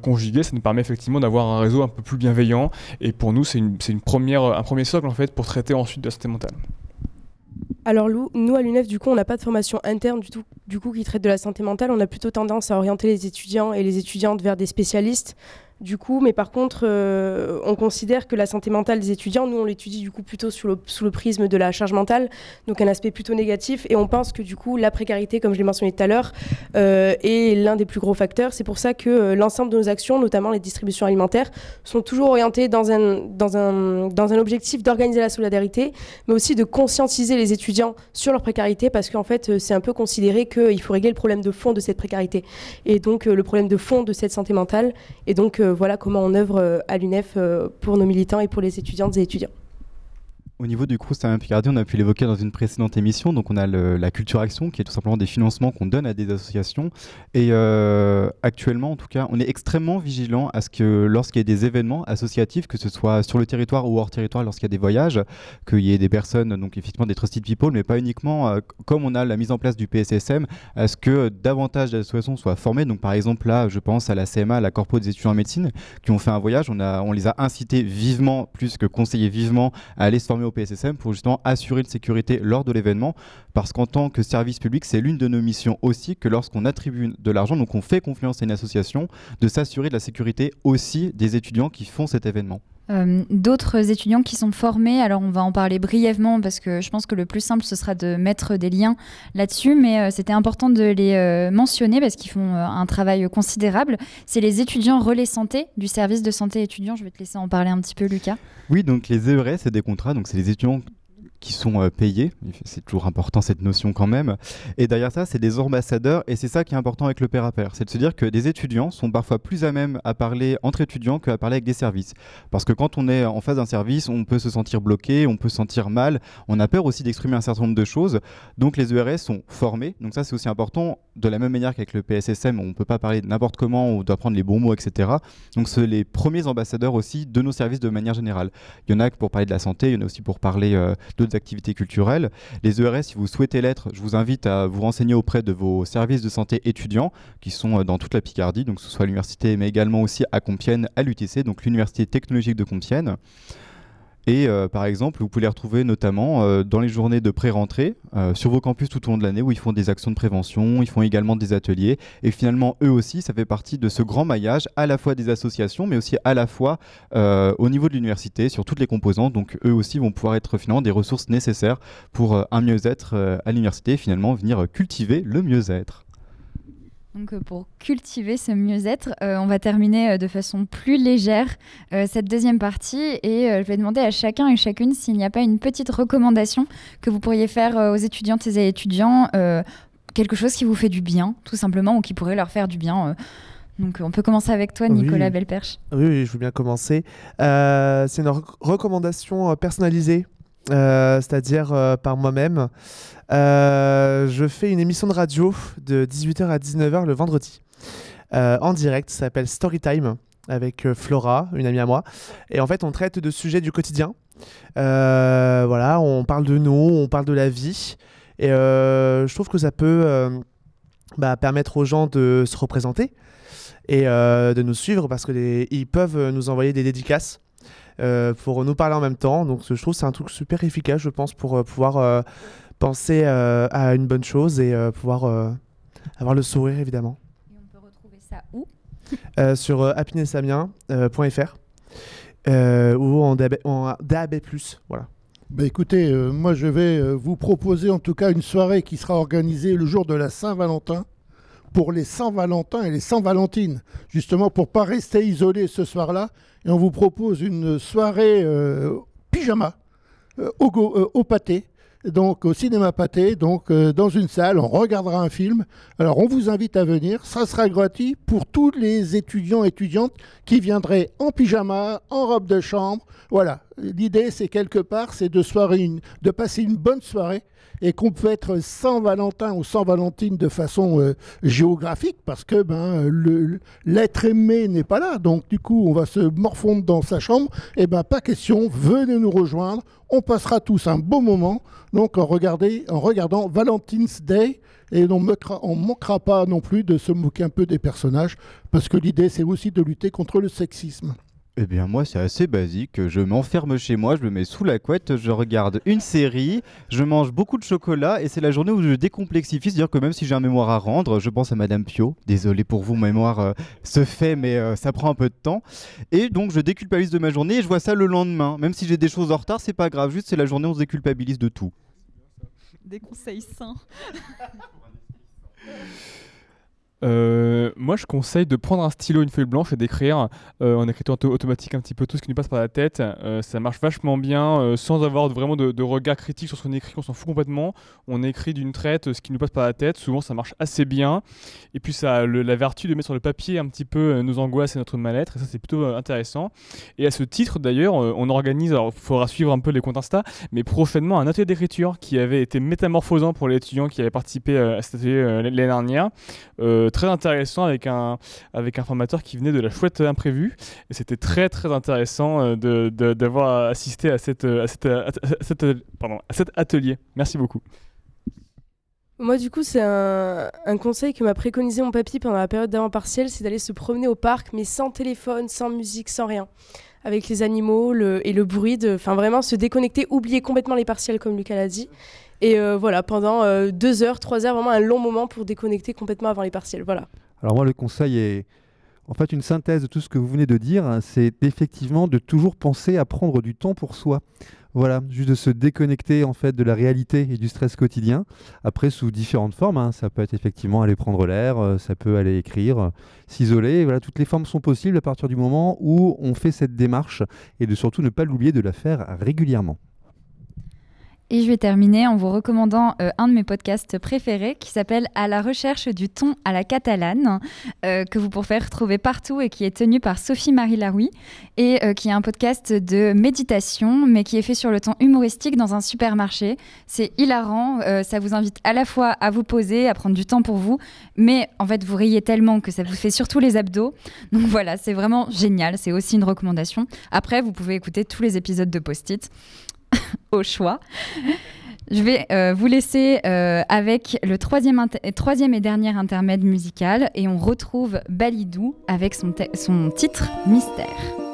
conjugué, ça nous permet effectivement d'avoir un réseau un peu plus bienveillant. Et pour nous, c'est un premier socle en fait pour traiter ensuite de la santé mentale. Alors nous, à l'UNEF, du coup, on n'a pas de formation interne du tout, du coup, qui traite de la santé mentale. On a plutôt tendance à orienter les étudiants et les étudiantes vers des spécialistes du coup, mais par contre, euh, on considère que la santé mentale des étudiants, nous, on l'étudie du coup plutôt sous le, prisme de la charge mentale, donc un aspect plutôt négatif. Et on pense que du coup, la précarité, comme je l'ai mentionné tout à l'heure, euh, est l'un des plus gros facteurs. C'est pour ça que euh, l'ensemble de nos actions, notamment les distributions alimentaires, sont toujours orientées dans un, dans un, dans un objectif d'organiser la solidarité, mais aussi de conscientiser les étudiants sur leur précarité, parce qu'en fait, c'est un peu considéré qu'il faut régler le problème de fond de cette précarité, et donc le problème de fond de cette santé mentale. Et donc, voilà comment on œuvre euh, à l'UNEF euh, pour nos militants et pour les étudiantes et étudiants. Au niveau du Crous à Picardie, on a pu l'évoquer dans une précédente émission. Donc, on a la Culture Action, qui est tout simplement des financements qu'on donne à des associations. Et euh, actuellement, en tout cas, on est extrêmement vigilant à ce que lorsqu'il y a des événements associatifs, que ce soit sur le territoire ou hors territoire, lorsqu'il y a des voyages, qu'il y ait des personnes, donc effectivement des trusted people, mais pas uniquement, euh, comme on a la mise en place du PSSM, à ce que davantage d'associations soient formées. Donc, par exemple, là, je pense à la CMA, la Corpo des étudiants en médecine, qui ont fait un voyage. On, on les a incités vivement, plus que conseillés vivement, à aller se former au PSSM pour justement assurer la sécurité lors de l'événement. Parce qu'en tant que service public, c'est l'une de nos missions aussi que lorsqu'on attribue de l'argent, donc on fait confiance à une association, de s'assurer de la sécurité aussi des étudiants qui font cet événement. Euh, d'autres étudiants qui sont formés. Alors on va en parler brièvement parce que je pense que le plus simple ce sera de mettre des liens là-dessus, mais euh, c'était important de les euh, mentionner parce qu'ils font un travail considérable. C'est les étudiants relais santé du service de santé étudiant. Je vais te laisser en parler un petit peu, Lucas. Oui, donc les ERS, c'est des contrats, donc c'est les étudiants qui sont euh, payés. C'est toujours important cette notion quand même. Et derrière ça, c'est des ambassadeurs et c'est ça qui est important avec le pair à pair. C'est de se dire que des étudiants sont parfois plus à même à parler entre étudiants qu'à parler avec des services. Parce que quand on est en face d'un service, on peut se sentir bloqué, on peut se sentir mal, on a peur aussi d'exprimer un certain nombre de choses. Donc les ERS sont formés. Donc ça, c'est aussi important. De la même manière qu'avec le PSSM, on ne peut pas parler n'importe comment, on doit prendre les bons mots, etc. Donc c'est les premiers ambassadeurs aussi de nos services de manière générale. Il y en a pour parler de la santé, il y en a aussi pour parler euh, de activités culturelles. Les ERS, si vous souhaitez l'être, je vous invite à vous renseigner auprès de vos services de santé étudiants qui sont euh, dans toute la Picardie, donc ce soit à l'université, mais également aussi à Compiègne, à l'UTC, donc l'Université technologique de Compiègne. Et euh, par exemple, vous pouvez les retrouver notamment euh, dans les journées de pré-rentrée euh, sur vos campus tout au long de l'année où ils font des actions de prévention, ils font également des ateliers. Et finalement, eux aussi, ça fait partie de ce grand maillage à la fois des associations, mais aussi à la fois au niveau de l'université sur toutes les composantes. Donc eux aussi vont pouvoir être finalement des ressources nécessaires pour un mieux-être à l'université et finalement venir cultiver le mieux-être. Donc euh, pour cultiver ce mieux-être, euh, on va terminer euh, de façon plus légère euh, cette deuxième partie et euh, je vais demander à chacun et chacune s'il n'y a pas une petite recommandation que vous pourriez faire aux étudiantes et étudiants, quelque chose qui vous fait du bien tout simplement ou qui pourrait leur faire du bien. Donc on peut commencer avec toi Nicolas Oui. Belperche. Oui, oui, je veux bien commencer. C'est une rec- recommandation personnalisée, c'est-à-dire par moi-même. Euh, je fais une émission de radio de 18h à 19h le vendredi euh, en direct. Ça s'appelle Storytime avec euh, Flora, une amie à moi. Et en fait, on traite de sujets du quotidien. Voilà, on parle de nous, on parle de la vie. Et je trouve que ça peut bah, permettre aux gens de se représenter et de nous suivre parce que les- ils peuvent nous envoyer des dédicaces pour nous parler en même temps. Donc je trouve que c'est un truc super efficace, je pense, pour pouvoir penser euh, à une bonne chose et euh, pouvoir euh, avoir le sourire évidemment. ça où? Euh, Sur euh, happinessamiens.fr euh, ou en DAB, en DAB+. Voilà. Bah écoutez, euh, moi je vais euh, vous proposer en tout cas une soirée qui sera organisée le jour de la Saint-Valentin pour les Saint-Valentin et les Saint-Valentines, justement pour pas rester isolé ce soir-là. Et on vous propose une soirée euh, pyjama euh, au, go- euh, au pâté, donc au cinéma pâté, donc euh, dans une salle, on regardera un film. Alors on vous invite à venir, ça sera gratuit pour tous les étudiants et étudiantes qui viendraient en pyjama, en robe de chambre. Voilà, l'idée c'est quelque part, c'est de, passer une bonne soirée et qu'on peut être sans Valentin ou sans Valentine de façon euh, géographique parce que ben l'être aimé n'est pas là. Donc du coup, on va se morfondre dans sa chambre. Et ben pas question, venez nous rejoindre. On passera tous un beau moment. Donc en, en regardant Valentine's Day. Et on ne manquera pas non plus de se moquer un peu des personnages, parce que l'idée, c'est aussi de lutter contre le sexisme. Eh bien moi c'est assez basique, je m'enferme chez moi, je me mets sous la couette, je regarde une série, je mange beaucoup de chocolat et c'est la journée où je décomplexifie, c'est-à-dire que même si j'ai un mémoire à rendre, je pense à Madame Pio, désolé pour vous, mémoire euh, se fait mais euh, ça prend un peu de temps, et donc je déculpabilise de ma journée et je vois ça le lendemain, même si j'ai des choses en retard, c'est pas grave, juste c'est la journée où on se déculpabilise de tout. Des conseils sains. Euh, moi, je conseille de prendre un stylo, une feuille blanche et d'écrire euh, en écriture auto- automatique un petit peu tout ce qui nous passe par la tête. Euh, ça marche vachement bien, sans avoir vraiment de, regard critique sur ce qu'on écrit, on s'en fout complètement. On écrit d'une traite ce qui nous passe par la tête. Souvent, ça marche assez bien. Et puis, ça a la vertu de mettre sur le papier un petit peu nos angoisses et notre mal-être. Et ça, c'est plutôt intéressant. Et à ce titre, d'ailleurs, on organise, alors il faudra suivre un peu les comptes Insta, mais prochainement un atelier d'écriture qui avait été métamorphosant pour les étudiants qui avaient participé à cet atelier l'année dernière. Très intéressant avec un, avec un formateur qui venait de la chouette imprévue. C'était très très intéressant euh, de- d'avoir assisté à, cette, euh, à, cette, à cette- pardon, à cet atelier. Merci beaucoup. Moi, du coup, c'est un, conseil que m'a préconisé mon papy pendant la période d'avant-partiel, c'est d'aller se promener au parc, mais sans téléphone, sans musique, sans rien. Avec les animaux le- et le bruit, enfin vraiment se déconnecter, oublier complètement les partiels, comme Lucas l'a dit. Et euh, voilà, pendant euh, deux heures, trois heures, vraiment un long moment pour déconnecter complètement avant les partiels. Voilà. Alors moi, le conseil est en fait une synthèse de tout ce que vous venez de dire. hein, C'est effectivement de toujours penser à prendre du temps pour soi. Voilà, juste de se déconnecter en fait de la réalité et du stress quotidien. Après, sous différentes formes, hein, ça peut être effectivement aller prendre l'air, euh, ça peut aller écrire, s'isoler. Voilà, toutes les formes sont possibles à partir du moment où on fait cette démarche et de surtout ne pas l'oublier de la faire régulièrement. Et je vais terminer en vous recommandant euh, un de mes podcasts préférés qui s'appelle À la recherche du ton à la catalane, euh, que vous pourrez retrouver partout et qui est tenu par Sophie-Marie Laroui et euh, qui est un podcast de méditation mais qui est fait sur le ton humoristique dans un supermarché. C'est hilarant, ça vous invite à la fois à vous poser, à prendre du temps pour vous, mais en fait vous riez tellement que ça vous fait surtout les abdos. Donc voilà, c'est vraiment génial, c'est aussi une recommandation. Après, vous pouvez écouter tous les épisodes de Post-it. au choix. Je vais euh, vous laisser euh, avec le troisième, et dernier intermède musical et on retrouve Balidou avec son titre Mystère.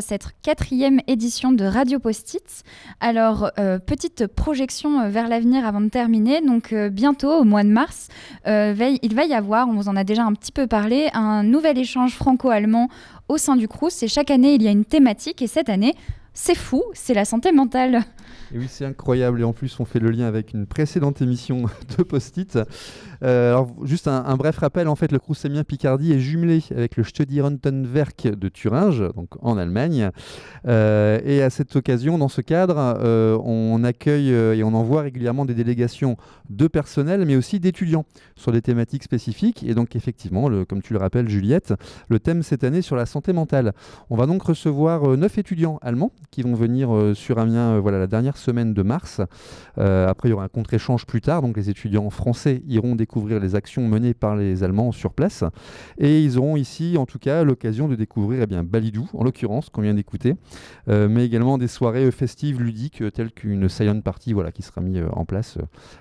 Cette quatrième édition de Radio Post-it. Alors, euh, petite projection euh, vers l'avenir avant de terminer. Donc, euh, bientôt, au mois de mars, il va y avoir, on vous en a déjà un petit peu parlé, un nouvel échange franco-allemand au sein du Crous. Et chaque année, il y a une thématique. Et cette année, c'est fou, c'est la santé mentale. Et oui, c'est incroyable. Et en plus, on fait le lien avec une précédente émission de Post-it. Euh, alors, juste un, bref rappel. En fait, le Crous Amiens Picardie est jumelé avec le Studierentenwerk de Thuringe, donc en Allemagne. Euh, et à cette occasion, dans ce cadre, euh, on accueille et on envoie régulièrement des délégations de personnel, mais aussi d'étudiants sur des thématiques spécifiques. Et donc, effectivement, comme tu le rappelles, Juliette, le thème cette année sur la santé mentale. On va donc recevoir neuf étudiants allemands qui vont venir sur Amiens voilà, la dernière semaine de mars. Après, il y aura un contre-échange plus tard. Donc, les étudiants français iront découvrir les actions menées par les Allemands sur place. Et ils auront ici, en tout cas, l'occasion de découvrir eh bien, Balidou, en l'occurrence, qu'on vient d'écouter, euh, mais également des soirées festives ludiques, euh, telles qu'une Silent Party voilà, qui sera mise euh, en place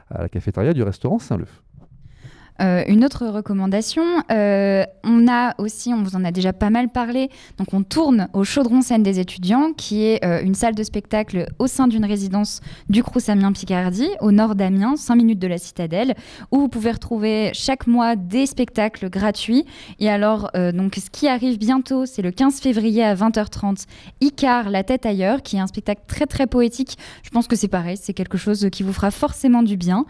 à la cafétéria du restaurant Saint-Leu. Euh, une autre recommandation, euh, on a aussi, on vous en a déjà pas mal parlé, donc on tourne au Chaudron Scène des étudiants, qui est euh, une salle de spectacle au sein d'une résidence du Crous Amiens Picardie, au nord d'Amiens, 5 minutes de la citadelle, où vous pouvez retrouver chaque mois des spectacles gratuits. Et alors, donc, ce qui arrive bientôt, c'est le 15 février à 20h30, Icar, La tête ailleurs, qui est un spectacle très très poétique. Je pense que c'est pareil, c'est quelque chose qui vous fera forcément du bien.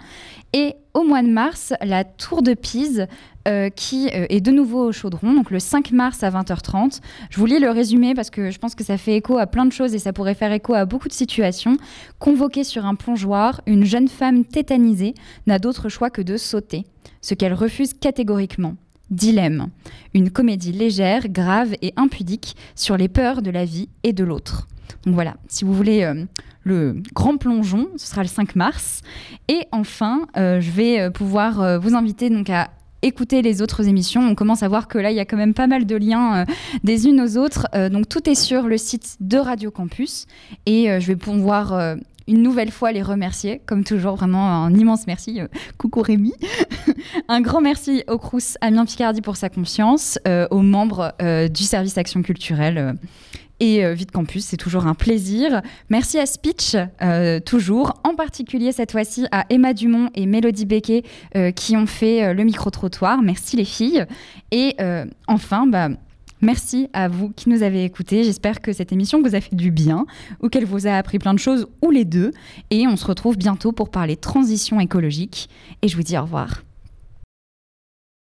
Et au mois de mars, la Tour de Pise, euh, qui euh, est de nouveau au chaudron, donc le 5 mars à 20h30. Je vous lis le résumé parce que je pense que ça fait écho à plein de choses et ça pourrait faire écho à beaucoup de situations. Convoquée sur un plongeoir, une jeune femme tétanisée n'a d'autre choix que de sauter, ce qu'elle refuse catégoriquement. Dilemme, une comédie légère, grave et impudique sur les peurs de la vie et de l'autre. Donc voilà, si vous voulez euh, le grand plongeon, ce sera le 5 mars. Et enfin, euh, je vais euh, pouvoir vous inviter donc à écouter les autres émissions. On commence à voir que là, il y a quand même pas mal de liens des unes aux autres. Donc tout est sur le site de Radio Campus. Et je vais pouvoir une nouvelle fois les remercier. Comme toujours, vraiment un immense merci. Coucou Rémi. un grand merci au Crous Amiens Picardie pour sa confiance, aux membres du service Action Culturelle. Et euh, Vite Campus, c'est toujours un plaisir. Merci à Speech, euh, toujours, en particulier cette fois-ci à Emma Dumont et Mélodie Becquet euh, qui ont fait le micro-trottoir. Merci les filles. Et enfin, bah, merci à vous qui nous avez écoutés. J'espère que cette émission vous a fait du bien ou qu'elle vous a appris plein de choses ou les deux. Et on se retrouve bientôt pour parler transition écologique. Et je vous dis au revoir.